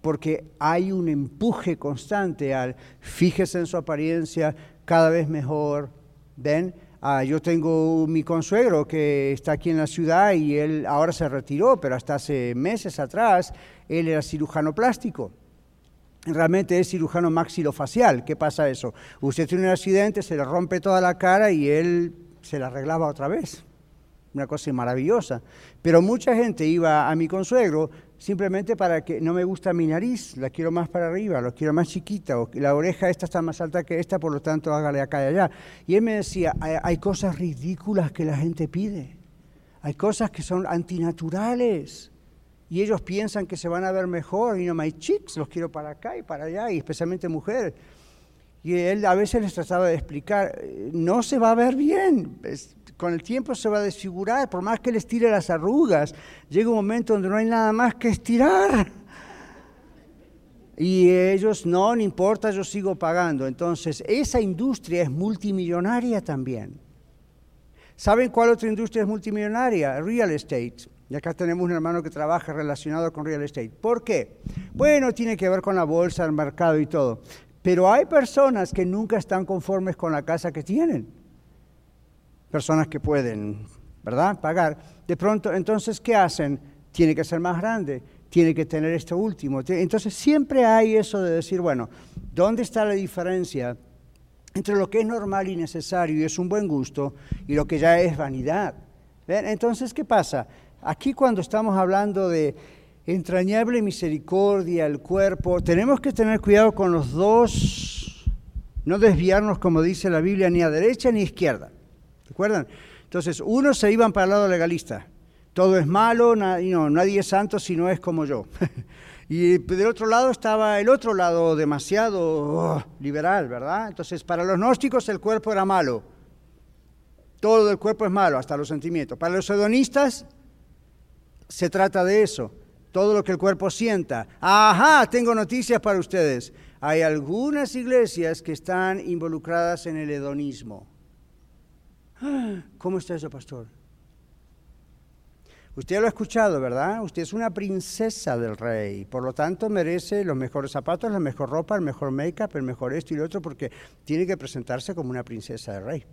Porque hay un empuje constante al fíjese en su apariencia cada vez mejor, ¿Ven? Ah, yo tengo mi consuegro que está aquí en la ciudad y él ahora se retiró, pero hasta hace meses atrás él era cirujano plástico. Realmente es cirujano maxilofacial. ¿Qué pasa eso? Usted tiene un accidente, se le rompe toda la cara y él se la arreglaba otra vez. Una cosa maravillosa. Pero mucha gente iba a mi consuegro simplemente para que no me gusta mi nariz, la quiero más para arriba, la quiero más chiquita, o la oreja esta está más alta que esta, por lo tanto hágale acá y allá. Y él me decía, hay, cosas ridículas que la gente pide, hay cosas que son antinaturales. Y ellos piensan que se van a ver mejor, y no, my chicks, los quiero para acá y para allá, y especialmente mujeres. Y él a veces les trataba de explicar, no se va a ver bien, con el tiempo se va a desfigurar, por más que les tire las arrugas, llega un momento donde no hay nada más que estirar. Y ellos, no, no importa, yo sigo pagando. Entonces, esa industria es multimillonaria también. ¿Saben cuál otra industria es multimillonaria? Real estate. Y acá tenemos un hermano que trabaja relacionado con real estate. ¿Por qué? Bueno, tiene que ver con la bolsa, el mercado y todo. Pero hay personas que nunca están conformes con la casa que tienen personas que pueden, ¿verdad?, pagar. De pronto, entonces, ¿qué hacen? Tiene que ser más grande, tiene que tener esto último. Entonces, siempre hay eso de decir, bueno, ¿dónde está la diferencia entre lo que es normal y necesario y es un buen gusto y lo que ya es vanidad? Entonces, ¿qué pasa? Aquí cuando estamos hablando de entrañable misericordia, el cuerpo, tenemos que tener cuidado con los dos, no desviarnos, como dice la Biblia, ni a derecha ni a izquierda. ¿Recuerdan? Entonces, unos se iban para el lado legalista. Todo es malo, no, nadie es santo si no es como yo. [LAUGHS] y del otro lado estaba el otro lado demasiado oh, liberal, ¿verdad? Entonces, para los gnósticos el cuerpo era malo. Todo el cuerpo es malo, hasta los sentimientos. Para los hedonistas se trata de eso. Todo lo que el cuerpo sienta. Ajá, tengo noticias para ustedes. Hay algunas iglesias que están involucradas en el hedonismo. [GASPS] ¿Cómo está eso, pastor? Usted lo ha escuchado, ¿verdad? Usted es una princesa del rey, por lo tanto merece los mejores zapatos, la mejor ropa, el mejor make-up, el mejor esto y lo otro, porque tiene que presentarse como una princesa del rey.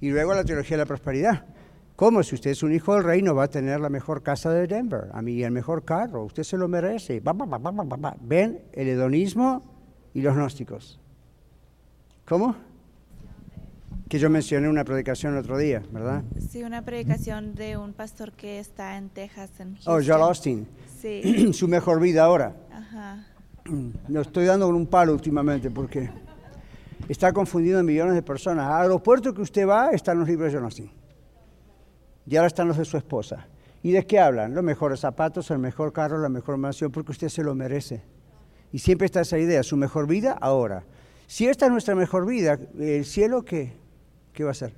Y luego la teología de la prosperidad. ¿Cómo? Si usted es un hijo del rey, no va a tener la mejor casa de Denver, a mí el mejor carro, usted se lo merece. Ven el hedonismo y los gnósticos. ¿Cómo? Que yo mencioné una predicación el otro día, ¿verdad? Sí, una predicación de un pastor que está en Texas, en Houston. Oh, Joel Austin. Sí. [CLEARS THROAT] Su mejor vida ahora. Ajá. Lo estoy dando con un palo últimamente porque está confundiendo a millones de personas. Al aeropuerto que usted va están los libros de Joel Austin. Y ahora están los de su esposa. ¿Y de qué hablan? Los mejores zapatos, el mejor carro, la mejor mansión, porque usted se lo merece. Y siempre está esa idea, su mejor vida ahora. Si esta es nuestra mejor vida, ¿el cielo qué? ¿Qué va a hacer?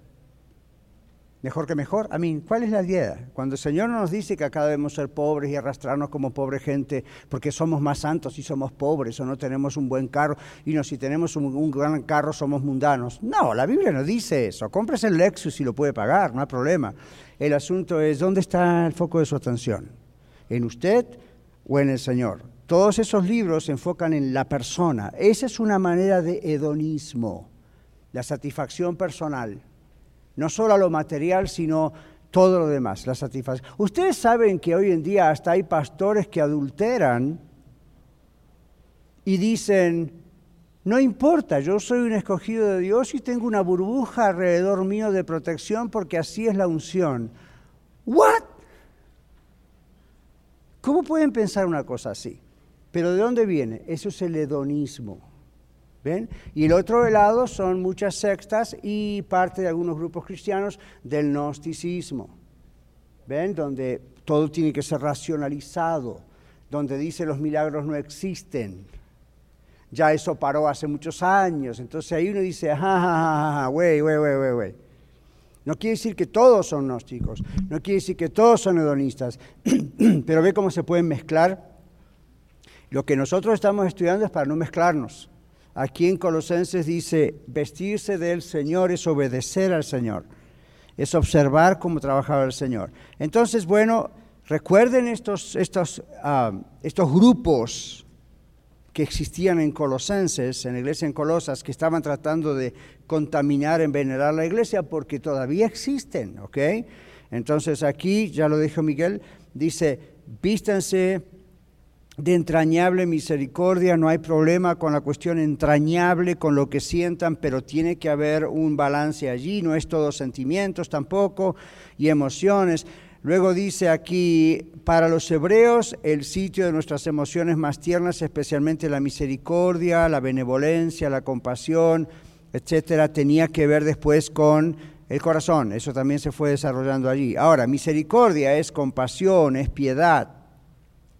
Mejor que mejor. A mí, ¿cuál es la idea? Cuando el Señor nos dice que acá debemos ser pobres y arrastrarnos como pobre gente porque somos más santos y somos pobres o no tenemos un buen carro y no, si tenemos un, gran carro somos mundanos. No, la Biblia no dice eso. Compres el Lexus si lo puede pagar, no hay problema. El asunto es, ¿dónde está el foco de su atención? ¿En usted o en el Señor? Todos esos libros se enfocan en la persona. Esa es una manera de hedonismo la satisfacción personal, no solo a lo material, sino todo lo demás, la satisfacción. Ustedes saben que hoy en día hasta hay pastores que adulteran y dicen, no importa, yo soy un escogido de Dios y tengo una burbuja alrededor mío de protección porque así es la unción. ¿What? ¿Cómo pueden pensar una cosa así? Pero ¿de dónde viene? Eso es el hedonismo. Y el otro lado son muchas sectas y parte de algunos grupos cristianos del gnosticismo, ¿ven? Donde todo tiene que ser racionalizado, donde dice los milagros no existen. Ya eso paró hace muchos años, entonces ahí uno dice, ajá, güey, güey, güey, güey, No quiere decir que todos son gnósticos, no quiere decir que todos son hedonistas, [CLEARS THROAT] pero ve cómo se pueden mezclar. Lo que nosotros estamos estudiando es para no mezclarnos. Aquí en Colosenses dice, vestirse del Señor es obedecer al Señor, es observar cómo trabajaba el Señor. Entonces, bueno, recuerden estos, estos, ah, estos grupos que existían en Colosenses, en la iglesia en Colosas, que estaban tratando de contaminar, envenenar la iglesia, porque todavía existen, ¿ok? Entonces aquí, ya lo dijo Miguel, dice, vístanse de entrañable misericordia, no hay problema con la cuestión entrañable, con lo que sientan, pero tiene que haber un balance allí, no es todo sentimientos tampoco y emociones. Luego dice aquí, para los hebreos, el sitio de nuestras emociones más tiernas, especialmente la misericordia, la benevolencia, la compasión, etcétera, tenía que ver después con el corazón. Eso también se fue desarrollando allí. Ahora, misericordia es compasión, es piedad,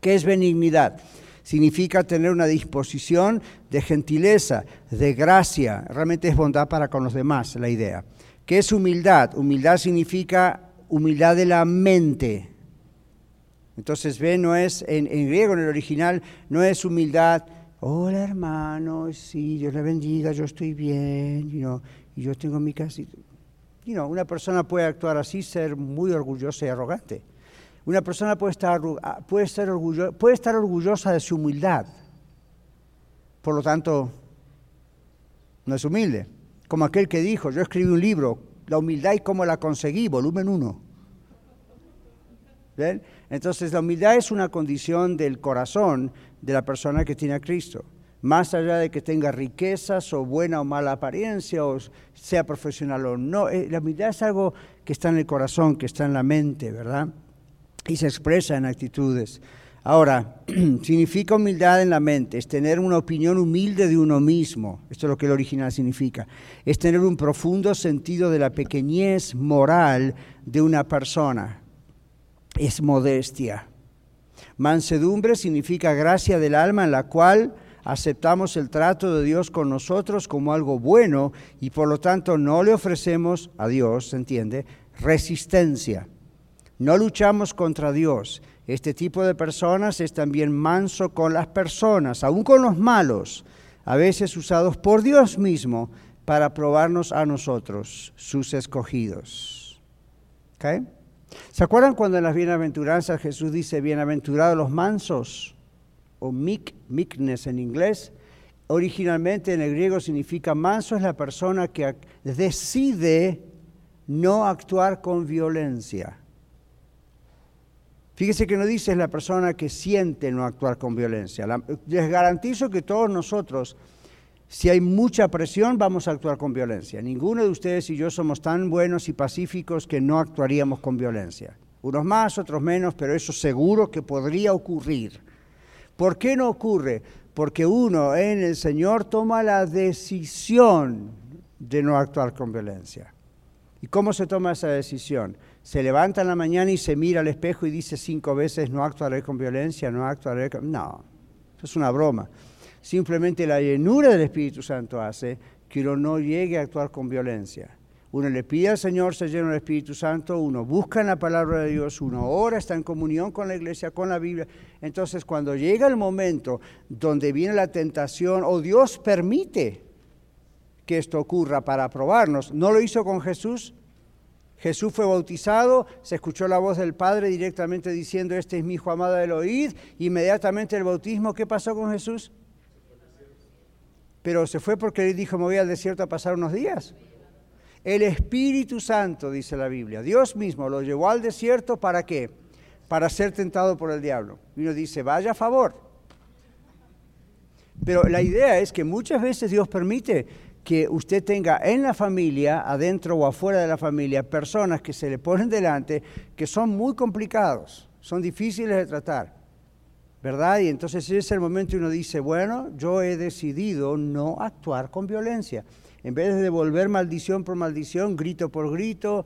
¿Qué es benignidad? Significa tener una disposición de gentileza, de gracia. Realmente es bondad para con los demás, la idea. ¿Qué es humildad? Humildad significa humildad de la mente. Entonces, ve, no es, en, griego, en el original, no es humildad, hola hermano, sí, Dios le bendiga, yo estoy bien, y yo tengo mi casita. una persona puede actuar así, ser muy orgullosa y arrogante. Una persona puede estar, ah, puede, ser puede estar orgullosa de su humildad. Por lo tanto, no es humilde. Como aquel que dijo, yo escribí un libro, La humildad y cómo la conseguí, volumen 1. Entonces, la humildad es una condición del corazón de la persona que tiene a Cristo. Más allá de que tenga riquezas o buena o mala apariencia o sea profesional o no, eh, la humildad es algo que está en el corazón, que está en la mente, ¿verdad? Y se expresa en actitudes. Ahora, [CLEARS THROAT] significa humildad en la mente, es tener una opinión humilde de uno mismo, esto es lo que el original significa, es tener un profundo sentido de la pequeñez moral de una persona, es modestia. Mansedumbre significa gracia del alma en la cual aceptamos el trato de Dios con nosotros como algo bueno y por lo tanto no le ofrecemos a Dios, ¿se entiende? Resistencia. No luchamos contra Dios. Este tipo de personas es también manso con las personas, aún con los malos, a veces usados por Dios mismo para probarnos a nosotros, sus escogidos. ¿Se acuerdan cuando en las bienaventuranzas Jesús dice, bienaventurados los mansos, o meek, meekness en inglés? Originalmente en el griego significa manso es la persona que decide no actuar con violencia. Fíjese que no dice la persona que siente no actuar con violencia. les garantizo que todos nosotros, si hay mucha presión, vamos a actuar con violencia. Ninguno de ustedes y yo somos tan buenos y pacíficos que no actuaríamos con violencia. Unos más, otros menos, pero eso seguro que podría ocurrir. ¿Por qué no ocurre? Porque uno en el Señor toma la decisión de no actuar con violencia. ¿Y cómo se toma esa decisión? Se levanta en la mañana y se mira al espejo y dice cinco veces, no actuaré con violencia, no actuaré con... No, eso es una broma. Simplemente la llenura del Espíritu Santo hace que uno no llegue a actuar con violencia. Uno le pide al Señor, se llena del Espíritu Santo, uno busca en la palabra de Dios, uno ora, está en comunión con la iglesia, con la Biblia. Entonces, cuando llega el momento donde viene la tentación, o Dios permite que esto ocurra para probarnos, no lo hizo con Jesús, Jesús fue bautizado, se escuchó la voz del Padre directamente diciendo, este es mi hijo amado del oíd. Inmediatamente el bautismo, ¿qué pasó con Jesús? Pero se fue porque él dijo, me voy al desierto a pasar unos días. El Espíritu Santo, dice la Biblia, Dios mismo lo llevó al desierto para qué? Para ser tentado por el diablo. Y uno dice, vaya a favor. Pero la idea es que muchas veces Dios permite que usted tenga en la familia, adentro o afuera de la familia, personas que se le ponen delante que son muy complicados, son difíciles de tratar, ¿verdad? Y entonces es el momento y uno dice, bueno, yo he decidido no actuar con violencia. En vez de devolver maldición por maldición, grito por grito,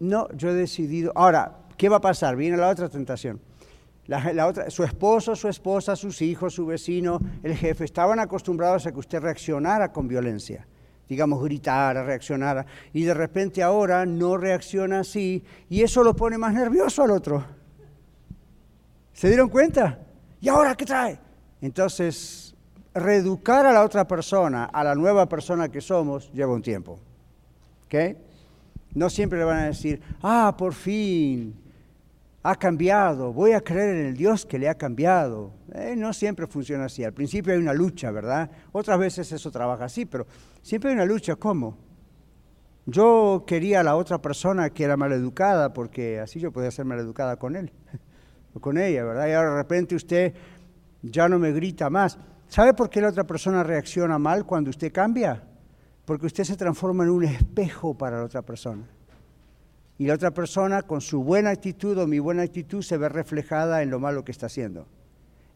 no, yo he decidido. Ahora, ¿qué va a pasar? Viene la otra tentación su esposo, su esposa, sus hijos, su vecino, el jefe, estaban acostumbrados a que usted reaccionara con violencia, digamos, gritara, reaccionara, y de repente ahora no reacciona así, y eso lo pone más nervioso al otro. ¿Se dieron cuenta? ¿Y ahora qué trae? Entonces, reeducar a la otra persona, a la nueva persona que somos, lleva un tiempo. ¿Ok? No siempre le van a decir, ah, por fin, ha cambiado, voy a creer en el Dios que le ha cambiado. Eh, no siempre funciona así. Al principio hay una lucha, ¿verdad? Otras veces eso trabaja así, pero siempre hay una lucha. ¿Cómo? Yo quería a la otra persona que era maleducada, porque así yo podía ser maleducada con él [LAUGHS] o con ella, ¿verdad? Y ahora de repente usted ya no me grita más. ¿Sabe por qué la otra persona reacciona mal cuando usted cambia? Porque usted se transforma en un espejo para la otra persona y la otra persona con su buena actitud o mi buena actitud se ve reflejada en lo malo que está haciendo.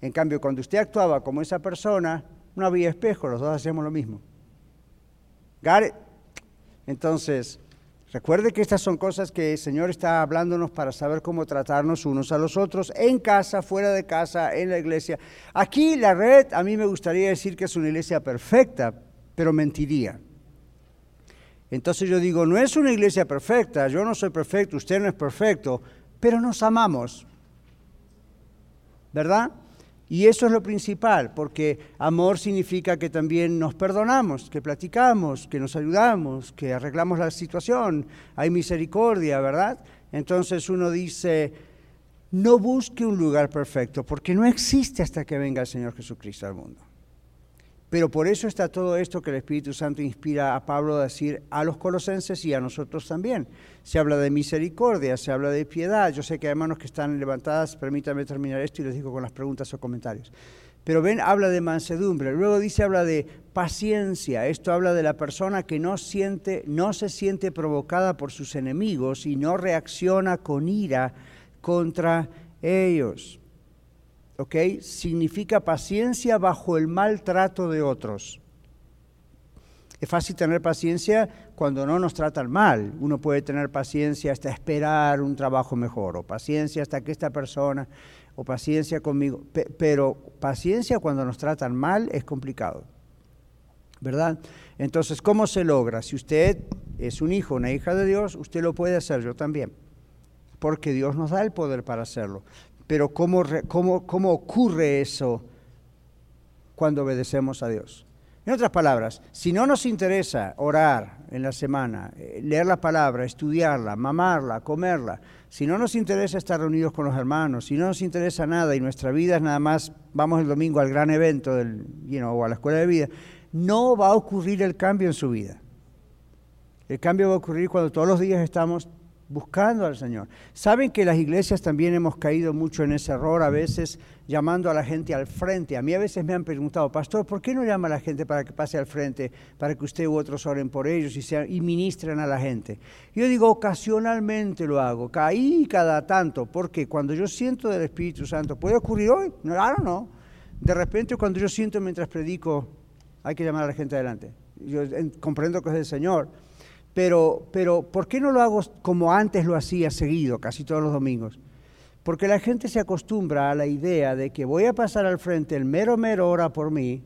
En cambio, cuando usted actuaba como esa persona, no había espejo, los dos hacíamos lo mismo. Got Entonces, recuerde que estas son cosas que el Señor está hablándonos para saber cómo tratarnos unos a los otros, en casa, fuera de casa, en la iglesia. Aquí la red, a mí me gustaría decir que es una iglesia perfecta, pero mentiría. Entonces yo digo, no es una iglesia perfecta, yo no soy perfecto, usted no es perfecto, pero nos amamos. ¿Verdad? Y eso es lo principal, porque amor significa que también nos perdonamos, que platicamos, que nos ayudamos, que arreglamos la situación, hay misericordia, ¿verdad? Entonces uno dice, no busque un lugar perfecto, porque no existe hasta que venga el Señor Jesucristo al mundo. Pero por eso está todo esto que el Espíritu Santo inspira a Pablo a decir a los colosenses y a nosotros también. Se habla de misericordia, se habla de piedad. Yo sé que hay manos que están levantadas, permítanme terminar esto y les digo con las preguntas o comentarios. Pero ven, habla de mansedumbre. Luego dice, habla de paciencia. Esto habla de la persona que no, siente, no se siente provocada por sus enemigos y no reacciona con ira contra ellos. ¿Ok? Significa paciencia bajo el maltrato de otros. Es fácil tener paciencia cuando no nos tratan mal. Uno puede tener paciencia hasta esperar un trabajo mejor, o paciencia hasta que esta persona, o paciencia conmigo. Pero paciencia cuando nos tratan mal es complicado, ¿verdad? Entonces, ¿cómo se logra? Si usted es un hijo, una hija de Dios, usted lo puede hacer, yo también, porque Dios nos da el poder para hacerlo. Pero ¿cómo, cómo, cómo ocurre eso cuando obedecemos a Dios? En otras palabras, si no nos interesa orar en la semana, eh, leer la palabra, estudiarla, mamarla, comerla, si no nos interesa estar reunidos con los hermanos, si no nos interesa nada y nuestra vida es nada más, vamos el domingo al gran evento del, o a la escuela de vida, no va a ocurrir el cambio en su vida. El cambio va a ocurrir cuando todos los días estamos buscando al Señor. Saben que las iglesias también hemos caído mucho en ese error, a veces llamando a la gente al frente. A mí a veces me han preguntado, pastor, ¿por qué no llama a la gente para que pase al frente, para que usted u otros oren por ellos y, sean, ministren a la gente? Yo digo, ocasionalmente lo hago, caí cada tanto, porque cuando yo siento del Espíritu Santo, ¿puede ocurrir hoy? No, no, no. De repente cuando yo siento mientras predico, hay que llamar a la gente adelante. Yo comprendo que es el Señor pero, pero, ¿por qué no lo hago como antes lo hacía seguido, casi todos los domingos? Porque la gente se acostumbra a la idea de que voy a pasar al frente el mero mero ora por mí,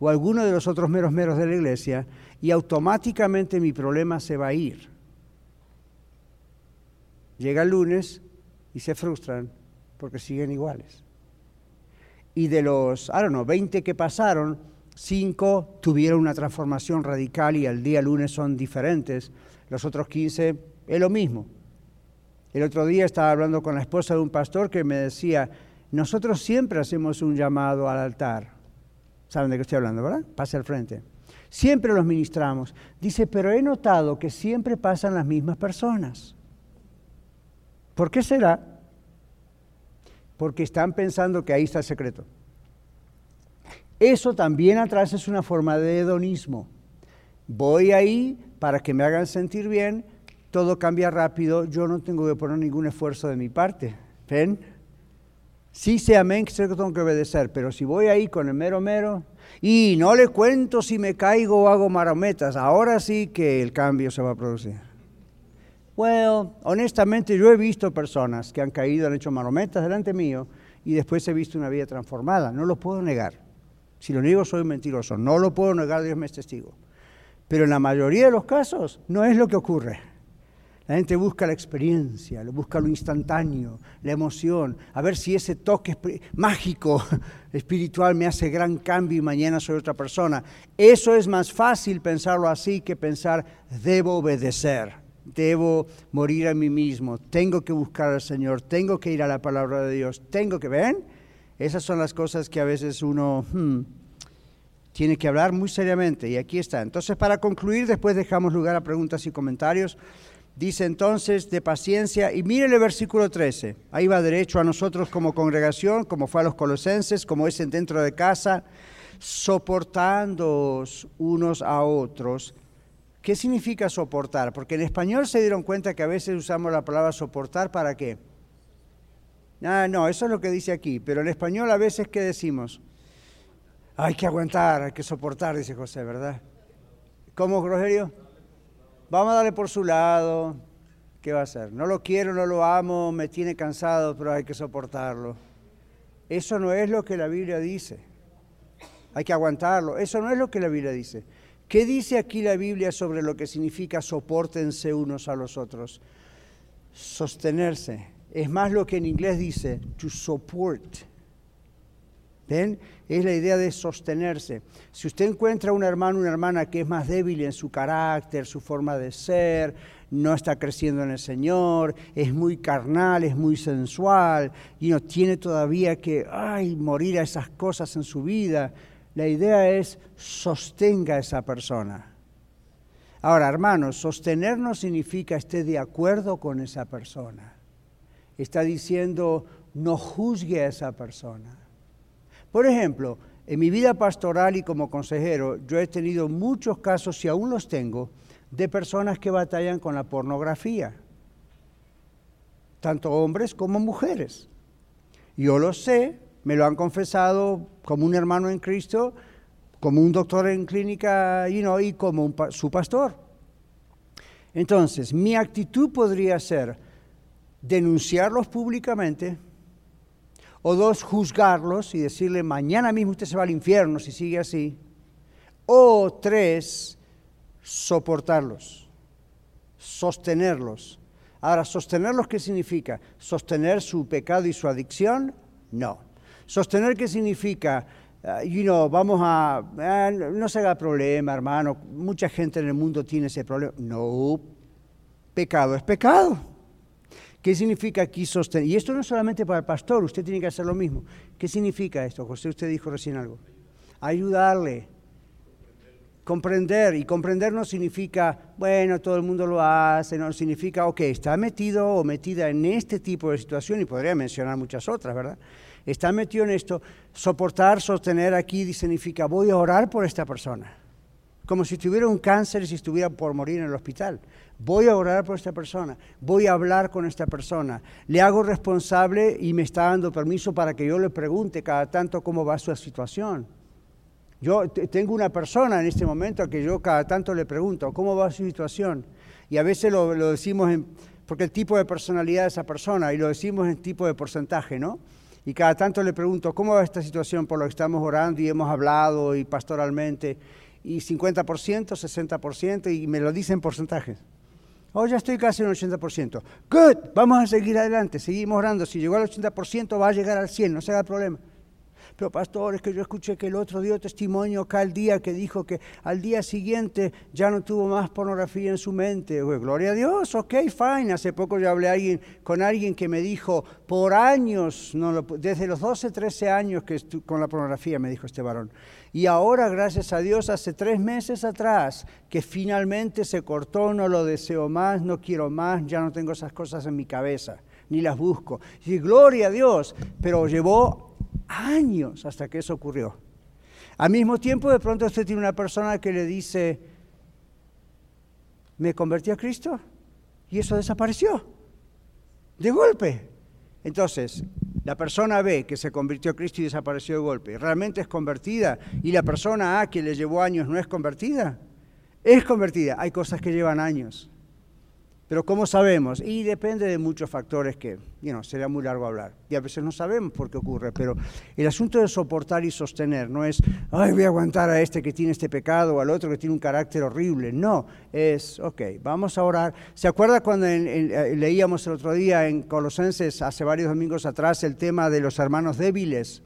o alguno de los otros meros meros de la iglesia, y automáticamente mi problema se va a ir. Llega el lunes y se frustran porque siguen iguales. Y de los, I don't know, 20 que pasaron, cinco tuvieron una transformación radical y al día lunes son diferentes. Los otros 15 es lo mismo. El otro día estaba hablando con la esposa de un pastor que me decía, nosotros siempre hacemos un llamado al altar. ¿Saben de qué estoy hablando, verdad? Pase al frente. Siempre los ministramos. Dice, pero he notado que siempre pasan las mismas personas. ¿Por qué será? Porque están pensando que ahí está el secreto. Eso también atrás es una forma de hedonismo. Voy ahí para que me hagan sentir bien, todo cambia rápido, yo no tengo que poner ningún esfuerzo de mi parte. ¿Ven? Sí sé amén, sé que tengo que obedecer, pero si voy ahí con el mero mero y no le cuento si me caigo o hago marometas, ahora sí que el cambio se va a producir. Bueno, honestamente yo he visto personas que han caído, han hecho marometas delante mío y después he visto una vida transformada, no lo puedo negar. Si lo niego, soy mentiroso. No lo puedo negar, Dios me es testigo. Pero en la mayoría de los casos no es lo que ocurre. La gente busca la experiencia, busca lo instantáneo, la emoción, a ver si ese toque mágico [LAUGHS] espiritual me hace gran cambio y mañana soy otra persona. Eso es más fácil pensarlo así que pensar debo obedecer. debo morir a mí mismo, tengo que buscar al Señor, tengo que ir a la palabra de Dios, tengo que, ¿ven? Esas son las cosas que a veces uno hmm, tiene que hablar muy seriamente y aquí está. Entonces, para concluir, después dejamos lugar a preguntas y comentarios. Dice entonces de paciencia, y mire el versículo 13, ahí va derecho a nosotros como congregación, como fue a los colosenses, como es dentro de casa, soportando unos a otros. ¿Qué significa soportar? Porque en español se dieron cuenta que a veces usamos la palabra soportar para qué. Ah, no, eso es lo que dice aquí, pero en español a veces ¿qué decimos? Hay que aguantar, hay que soportar, dice José, ¿verdad? ¿Cómo, Rogelio? Vamos a darle por su lado. ¿Qué va a hacer? No lo quiero, no lo amo, me tiene cansado, pero hay que soportarlo. Eso no es lo que la Biblia dice. Hay que aguantarlo. Eso no es lo que la Biblia dice. ¿Qué dice aquí la Biblia sobre lo que significa soportense unos a los otros? Sostenerse. Es más lo que en inglés dice to support. ¿Ven? Es la idea de sostenerse. Si usted encuentra un hermano, una hermana que es más débil en su carácter, su forma de ser, no está creciendo en el Señor, es muy carnal, es muy sensual y no tiene todavía que ay, morir a esas cosas en su vida, la idea es sostenga a esa persona. Ahora, hermanos, sostener no significa esté de acuerdo con esa persona. Está diciendo no juzgue a esa persona por ejemplo, en mi vida pastoral y como consejero, yo he tenido muchos casos, y aún los tengo, de personas que batallan con la pornografía, tanto hombres como mujeres. Yo lo sé, me lo han confesado como un hermano en Cristo, como un doctor en clínica y como su pastor. Entonces, mi actitud podría ser denunciarlos públicamente, o dos, juzgarlos y decirle, mañana mismo usted se va al infierno si sigue así. O tres, soportarlos, sostenerlos. Ahora, ¿sostenerlos qué significa? ¿Sostener su pecado y su adicción? No. ¿Sostener qué significa? Uh, you know, vamos a... Ah, no se haga problema, hermano. Mucha gente en el mundo tiene ese problema. No. Pecado es pecado. ¿Qué significa aquí sostener? Y esto no es solamente para el pastor, usted tiene que hacer lo mismo. ¿Qué significa esto? José, usted dijo recién algo. Ayudarle, comprender. Y comprender no significa, bueno, todo el mundo lo hace, no significa, ok, está metido o metida en este tipo de situación, y podría mencionar muchas otras, ¿verdad? Está metido en esto. Soportar, sostener aquí significa, voy a orar por esta persona. Como si tuviera un cáncer y si estuviera por morir en el hospital. Voy a orar por esta persona, voy a hablar con esta persona, le hago responsable y me está dando permiso para que yo le pregunte cada tanto cómo va su situación. Yo tengo una persona en este momento a que yo cada tanto le pregunto cómo va su situación. Y a veces lo, decimos en, porque el tipo de personalidad de esa persona, y lo decimos en tipo de porcentaje, ¿no? Y cada tanto le pregunto, ¿cómo va esta situación por lo que estamos orando y hemos hablado y pastoralmente? Y 50%, 60%, y me lo dicen porcentajes. Oh, ya estoy casi en el 80%. Good, vamos a seguir adelante, seguimos orando. Si llegó al 80%, va a llegar al 100%, no se haga problema. Pero pastor, es que yo escuché que el otro dio testimonio acá al día que dijo que al día siguiente ya no tuvo más pornografía en su mente. gloria a Dios, ok, fine. Hace poco yo hablé alguien, con alguien que me dijo, por años, desde los 12, 13 años que con la pornografía, me dijo este varón. Y ahora, gracias a Dios, hace tres meses atrás, que finalmente se cortó, no lo deseo más, no quiero más, ya no tengo esas cosas en mi cabeza, ni las busco. Y gloria a Dios, pero llevó años hasta que eso ocurrió. Al mismo tiempo, de pronto usted tiene una persona que le dice, me convertí a Cristo y eso desapareció, de golpe. Entonces, la persona B que se convirtió a Cristo y desapareció de golpe, ¿realmente es convertida? ¿Y la persona A que le llevó años no es convertida? Es convertida. Hay cosas que llevan años. Pero ¿cómo sabemos? Y depende de muchos factores que, you sería muy largo hablar. Y a veces no sabemos por qué ocurre, pero el asunto de soportar y sostener no es, ay, voy a aguantar a este que tiene este pecado o al otro que tiene un carácter horrible. No, es, ok, vamos a orar. ¿Se acuerda cuando eh, leíamos el otro día en Colosenses, hace varios domingos atrás, el tema de los hermanos débiles?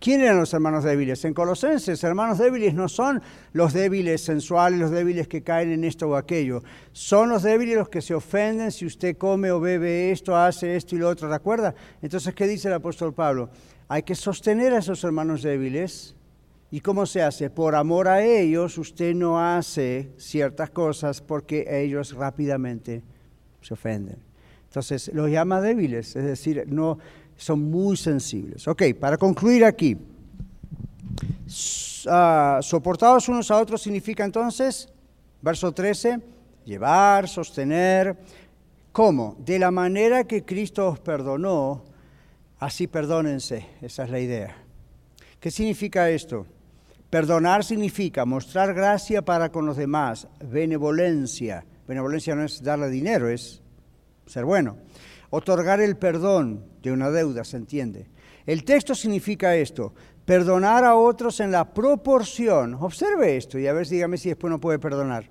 ¿Quién eran los hermanos débiles? En Colosenses, hermanos débiles no son los débiles sensuales, los débiles que caen en esto o aquello. Son los débiles los que se ofenden si usted come o bebe esto, hace esto y lo otro. ¿Recuerda? Entonces, ¿qué dice el apóstol Pablo? Hay que sostener a esos hermanos débiles. ¿Y cómo se hace? Por amor a ellos, usted no hace ciertas cosas porque ellos rápidamente se ofenden. Entonces, los llama débiles, es decir, no son muy sensibles. Ok, para concluir aquí, uh, soportados unos a otros significa entonces, verso 13, llevar, sostener. ¿Cómo? De la manera que Cristo os perdonó, así perdónense. Esa es la idea. ¿Qué significa esto? Perdonar significa mostrar gracia para con los demás, benevolencia. Benevolencia no es darle dinero, es ser bueno. Otorgar el perdón de una deuda, se entiende. El texto significa esto, perdonar a otros en la proporción. Observe esto y a ver, dígame si después no puede perdonar.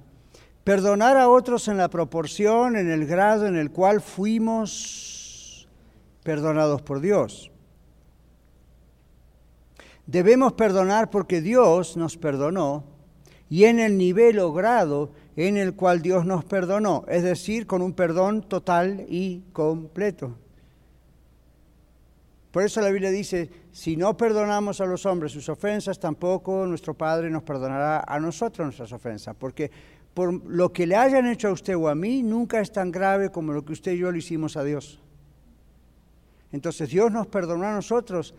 Perdonar a otros en la proporción, en el grado en el cual fuimos perdonados por Dios. Debemos perdonar porque Dios nos perdonó y en el nivel o grado en el cual Dios nos perdonó, es decir, con un perdón total y completo. Por eso la Biblia dice, si no perdonamos a los hombres sus ofensas, tampoco nuestro Padre nos perdonará a nosotros nuestras ofensas, porque por lo que le hayan hecho a usted o a mí, nunca es tan grave como lo que usted y yo le hicimos a Dios. Entonces Dios nos perdonó a nosotros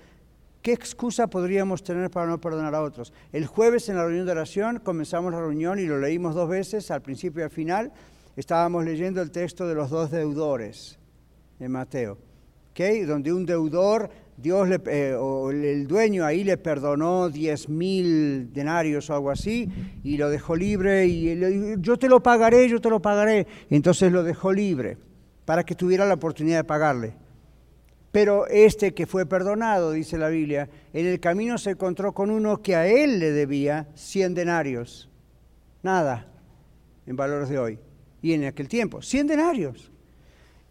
¿Qué excusa podríamos tener para no perdonar a otros? El jueves en la reunión de oración comenzamos la reunión y lo leímos dos veces, al principio y al final. Estábamos leyendo el texto de los dos deudores de Mateo, ¿okay? donde un deudor, Dios eh, o el dueño ahí le perdonó diez mil denarios o algo así y lo dejó libre y le dijo, yo te lo pagaré, yo te lo pagaré. entonces lo dejó libre para que tuviera la oportunidad de pagarle. Pero este que fue perdonado, dice la Biblia, en el camino se encontró con uno que a él le debía 100 denarios. Nada en valores de hoy. Y en aquel tiempo, 100 denarios.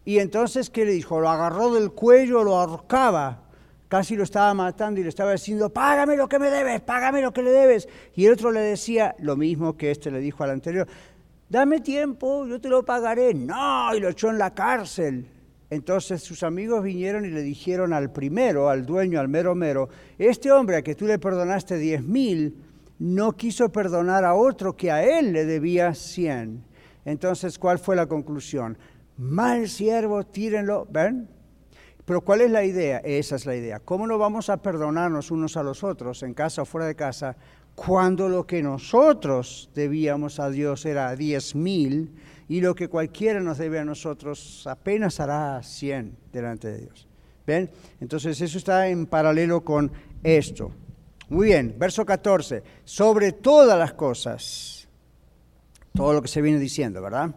Y entonces, ¿qué le dijo? Lo agarró del cuello, lo ahorcaba, casi lo estaba matando y le estaba diciendo, págame lo que me debes, págame lo que le debes. Y el otro le decía lo mismo que este le dijo al anterior, dame tiempo, yo te lo pagaré. No, y lo echó en la cárcel. Entonces sus amigos vinieron y le dijeron al primero, al dueño, al mero mero, este hombre a que tú le perdonaste diez mil, no quiso perdonar a otro que a él le debía cien. Entonces, ¿cuál fue la conclusión? Mal siervo, tírenlo, ¿ven? Pero ¿cuál es la idea? Esa es la idea. ¿Cómo no vamos a perdonarnos unos a los otros, en casa o fuera de casa, cuando lo que nosotros debíamos a Dios era diez mil? y lo que cualquiera nos debe a nosotros apenas hará 100 delante de Dios. ¿Ven? Entonces eso está en paralelo con esto. Muy bien, verso 14. Sobre todas las cosas, todo lo que se viene diciendo, ¿verdad?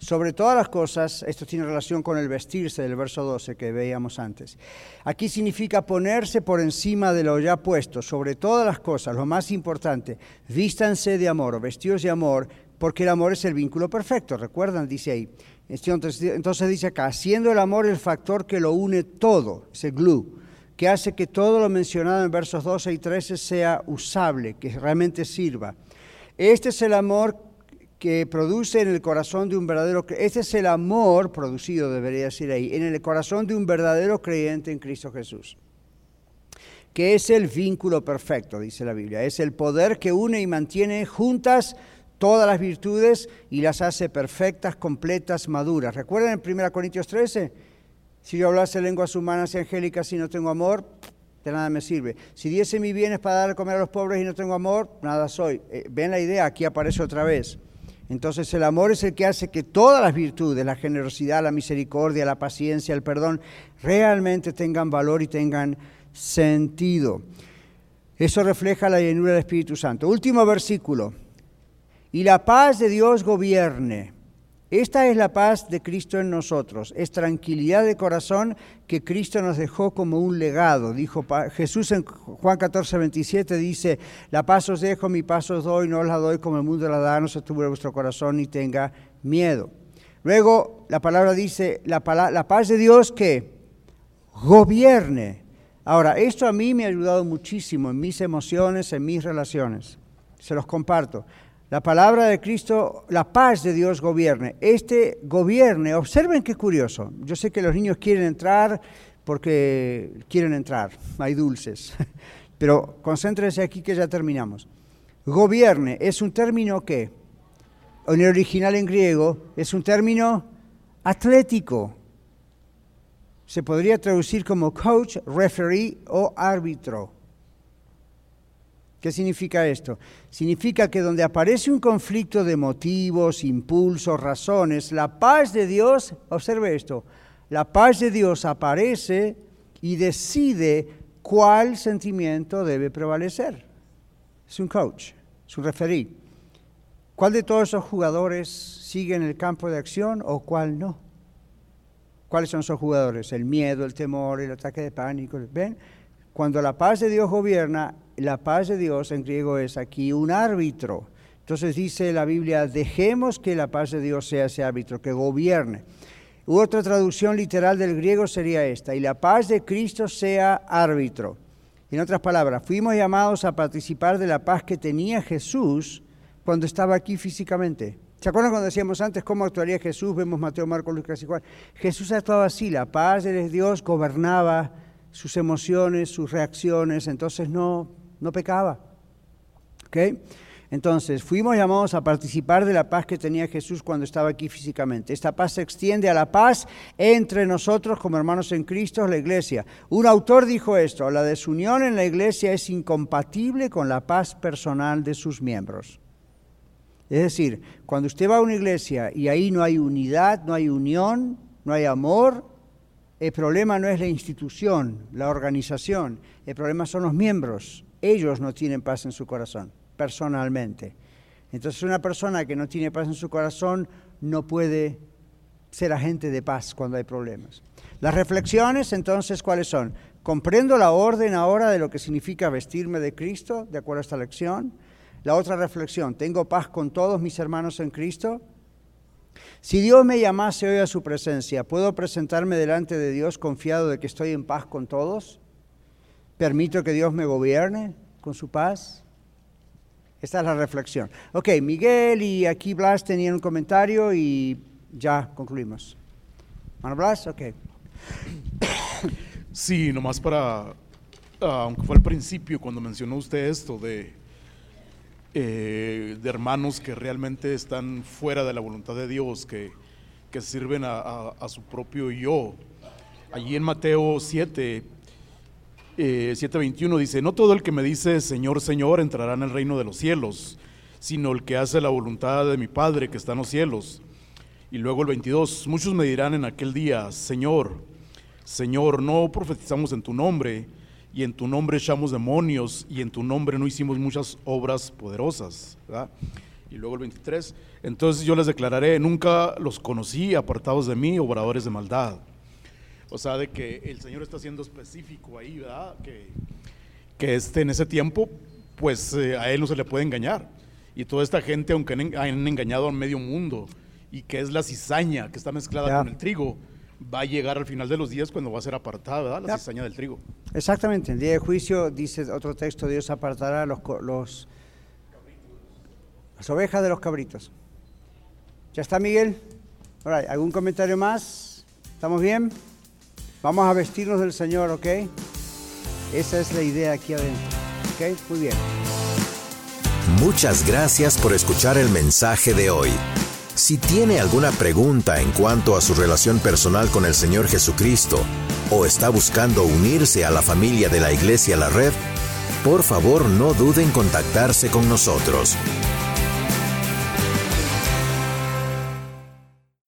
Sobre todas las cosas, esto tiene relación con el vestirse del verso 12 que veíamos antes. Aquí significa ponerse por encima de lo ya puesto, sobre todas las cosas, lo más importante, vístanse de amor vestidos de amor, porque el amor es el vínculo perfecto, recuerdan, dice ahí. Entonces, dice acá, siendo el amor el factor que lo une todo, ese glue, que hace que todo lo mencionado en versos 12 y 13 sea usable, que realmente sirva. Este es el amor que produce en el corazón de un verdadero este es el amor producido debería decir ahí en el corazón de un verdadero creyente en Cristo Jesús que es el vínculo perfecto dice la Biblia es el poder que une y mantiene juntas todas las virtudes y las hace perfectas, completas, maduras. ¿Recuerdan en 1 Corintios 13? Si yo hablase lenguas humanas y angélicas y no tengo amor, de nada me sirve. Si diese mis bienes para dar a comer a los pobres y no tengo amor, nada soy. Eh, ¿Ven la idea? Aquí aparece otra vez. Entonces el amor es el que hace que todas las virtudes, la generosidad, la misericordia, la paciencia, el perdón, realmente tengan valor y tengan sentido. Eso refleja la llenura del Espíritu Santo. Último versículo y la paz de Dios gobierne. Esta es la paz de Cristo en nosotros, es tranquilidad de corazón que Cristo nos dejó como un legado. Dijo Jesús en Juan 14, 27 dice, la paz os dejo, mi paz os doy, no la doy como el mundo la da, no se tuve vuestro corazón ni tenga miedo. Luego la palabra dice, la, la paz de Dios que gobierne. Ahora, esto a mí me ha ayudado muchísimo en mis emociones, en mis relaciones. Se los comparto. La palabra de Cristo, la paz de Dios gobierne. Este gobierne, observen qué curioso. Yo sé que los niños quieren entrar porque quieren entrar, hay dulces. [LAUGHS] Pero concéntrense aquí que ya terminamos. Gobierne es un término que, en el original en griego, es un término atlético. Se podría traducir como coach, referee o árbitro. ¿Qué significa esto? Significa que donde aparece un conflicto de motivos, impulsos, razones, la paz de Dios, observe esto, la paz de Dios aparece y decide cuál sentimiento debe prevalecer. Es un coach, es un referí. ¿Cuál de todos esos jugadores sigue en el campo de acción o cuál no? ¿Cuáles son esos jugadores? El miedo, el temor, el ataque de pánico. ¿Ven? Cuando la paz de Dios gobierna, la paz de Dios en griego es aquí un árbitro. Entonces dice la Biblia, dejemos que la paz de Dios sea ese árbitro, que gobierne. otra traducción literal del griego sería esta, y la paz de Cristo sea árbitro. En otras palabras, fuimos llamados a participar de la paz que tenía Jesús cuando estaba aquí físicamente. ¿Se acuerdan cuando decíamos antes cómo actuaría Jesús? Vemos Mateo, Marcos, Lucas y Juan. Jesús actuaba así, la paz de Dios gobernaba sus emociones, sus reacciones, entonces no, no pecaba. Entonces, fuimos llamados a participar de la paz que tenía Jesús cuando estaba aquí físicamente. Esta paz se extiende a la paz entre nosotros como hermanos en Cristo, la iglesia. Un autor dijo esto, la desunión en la iglesia es incompatible con la paz personal de sus miembros. Es decir, cuando usted va a una iglesia y ahí no hay unidad, no hay unión, no hay amor, el problema no es la institución, la organización, el problema son los miembros ellos no tienen paz en su corazón, personalmente. Entonces una persona que no tiene paz en su corazón no puede ser agente de paz cuando hay problemas. Las reflexiones entonces, ¿cuáles son? Comprendo la orden ahora de lo que significa vestirme de Cristo, de acuerdo a esta lección. La otra reflexión, ¿tengo paz con todos mis hermanos en Cristo? Si Dios me llamase hoy a su presencia, ¿puedo presentarme delante de Dios confiado de que estoy en paz con todos? ¿Permito que Dios me gobierne con su paz? Esta es la reflexión. Ok, Miguel y aquí Blas tenían un comentario y ya concluimos. Mano Blas, ok. [COUGHS] Sí, nomás para, ah, aunque fue al principio cuando mencionó usted esto de, eh, de hermanos que realmente están fuera de la voluntad de Dios, que, que sirven a, a su propio yo. Allí en Mateo 7 7:21 dice, no todo el que me dice Señor, Señor entrará en el reino de los cielos, sino el que hace la voluntad de mi Padre que está en los cielos. Y luego el 22, muchos me dirán en aquel día, Señor, Señor, no profetizamos en tu nombre, y en tu nombre echamos demonios, y en tu nombre no hicimos muchas obras poderosas. Y luego el 23, entonces yo les declararé, nunca los conocí, apartados de mí, obradores de maldad. O sea, de que el Señor está siendo específico ahí, ¿verdad? Que, que este, en ese tiempo, pues eh, a Él no se le puede engañar. Y toda esta gente, aunque han engañado al medio mundo, y que es la cizaña que está mezclada con el trigo, va a llegar al final de los días cuando va a ser apartada, ¿verdad? La cizaña del trigo. Exactamente, el día de juicio, dice otro texto, Dios apartará los, los, las ovejas de los cabritos. ¿Ya está, Miguel? ¿Algún comentario más? ¿Estamos bien? Vamos a vestirnos del Señor, ¿ok? Esa es la idea aquí adentro. ¿Ok? Muy bien. Muchas gracias por escuchar el mensaje de hoy. Si tiene alguna pregunta en cuanto a su relación personal con el Señor Jesucristo o está buscando unirse a la familia de la Iglesia La Red, por favor no duden en contactarse con nosotros.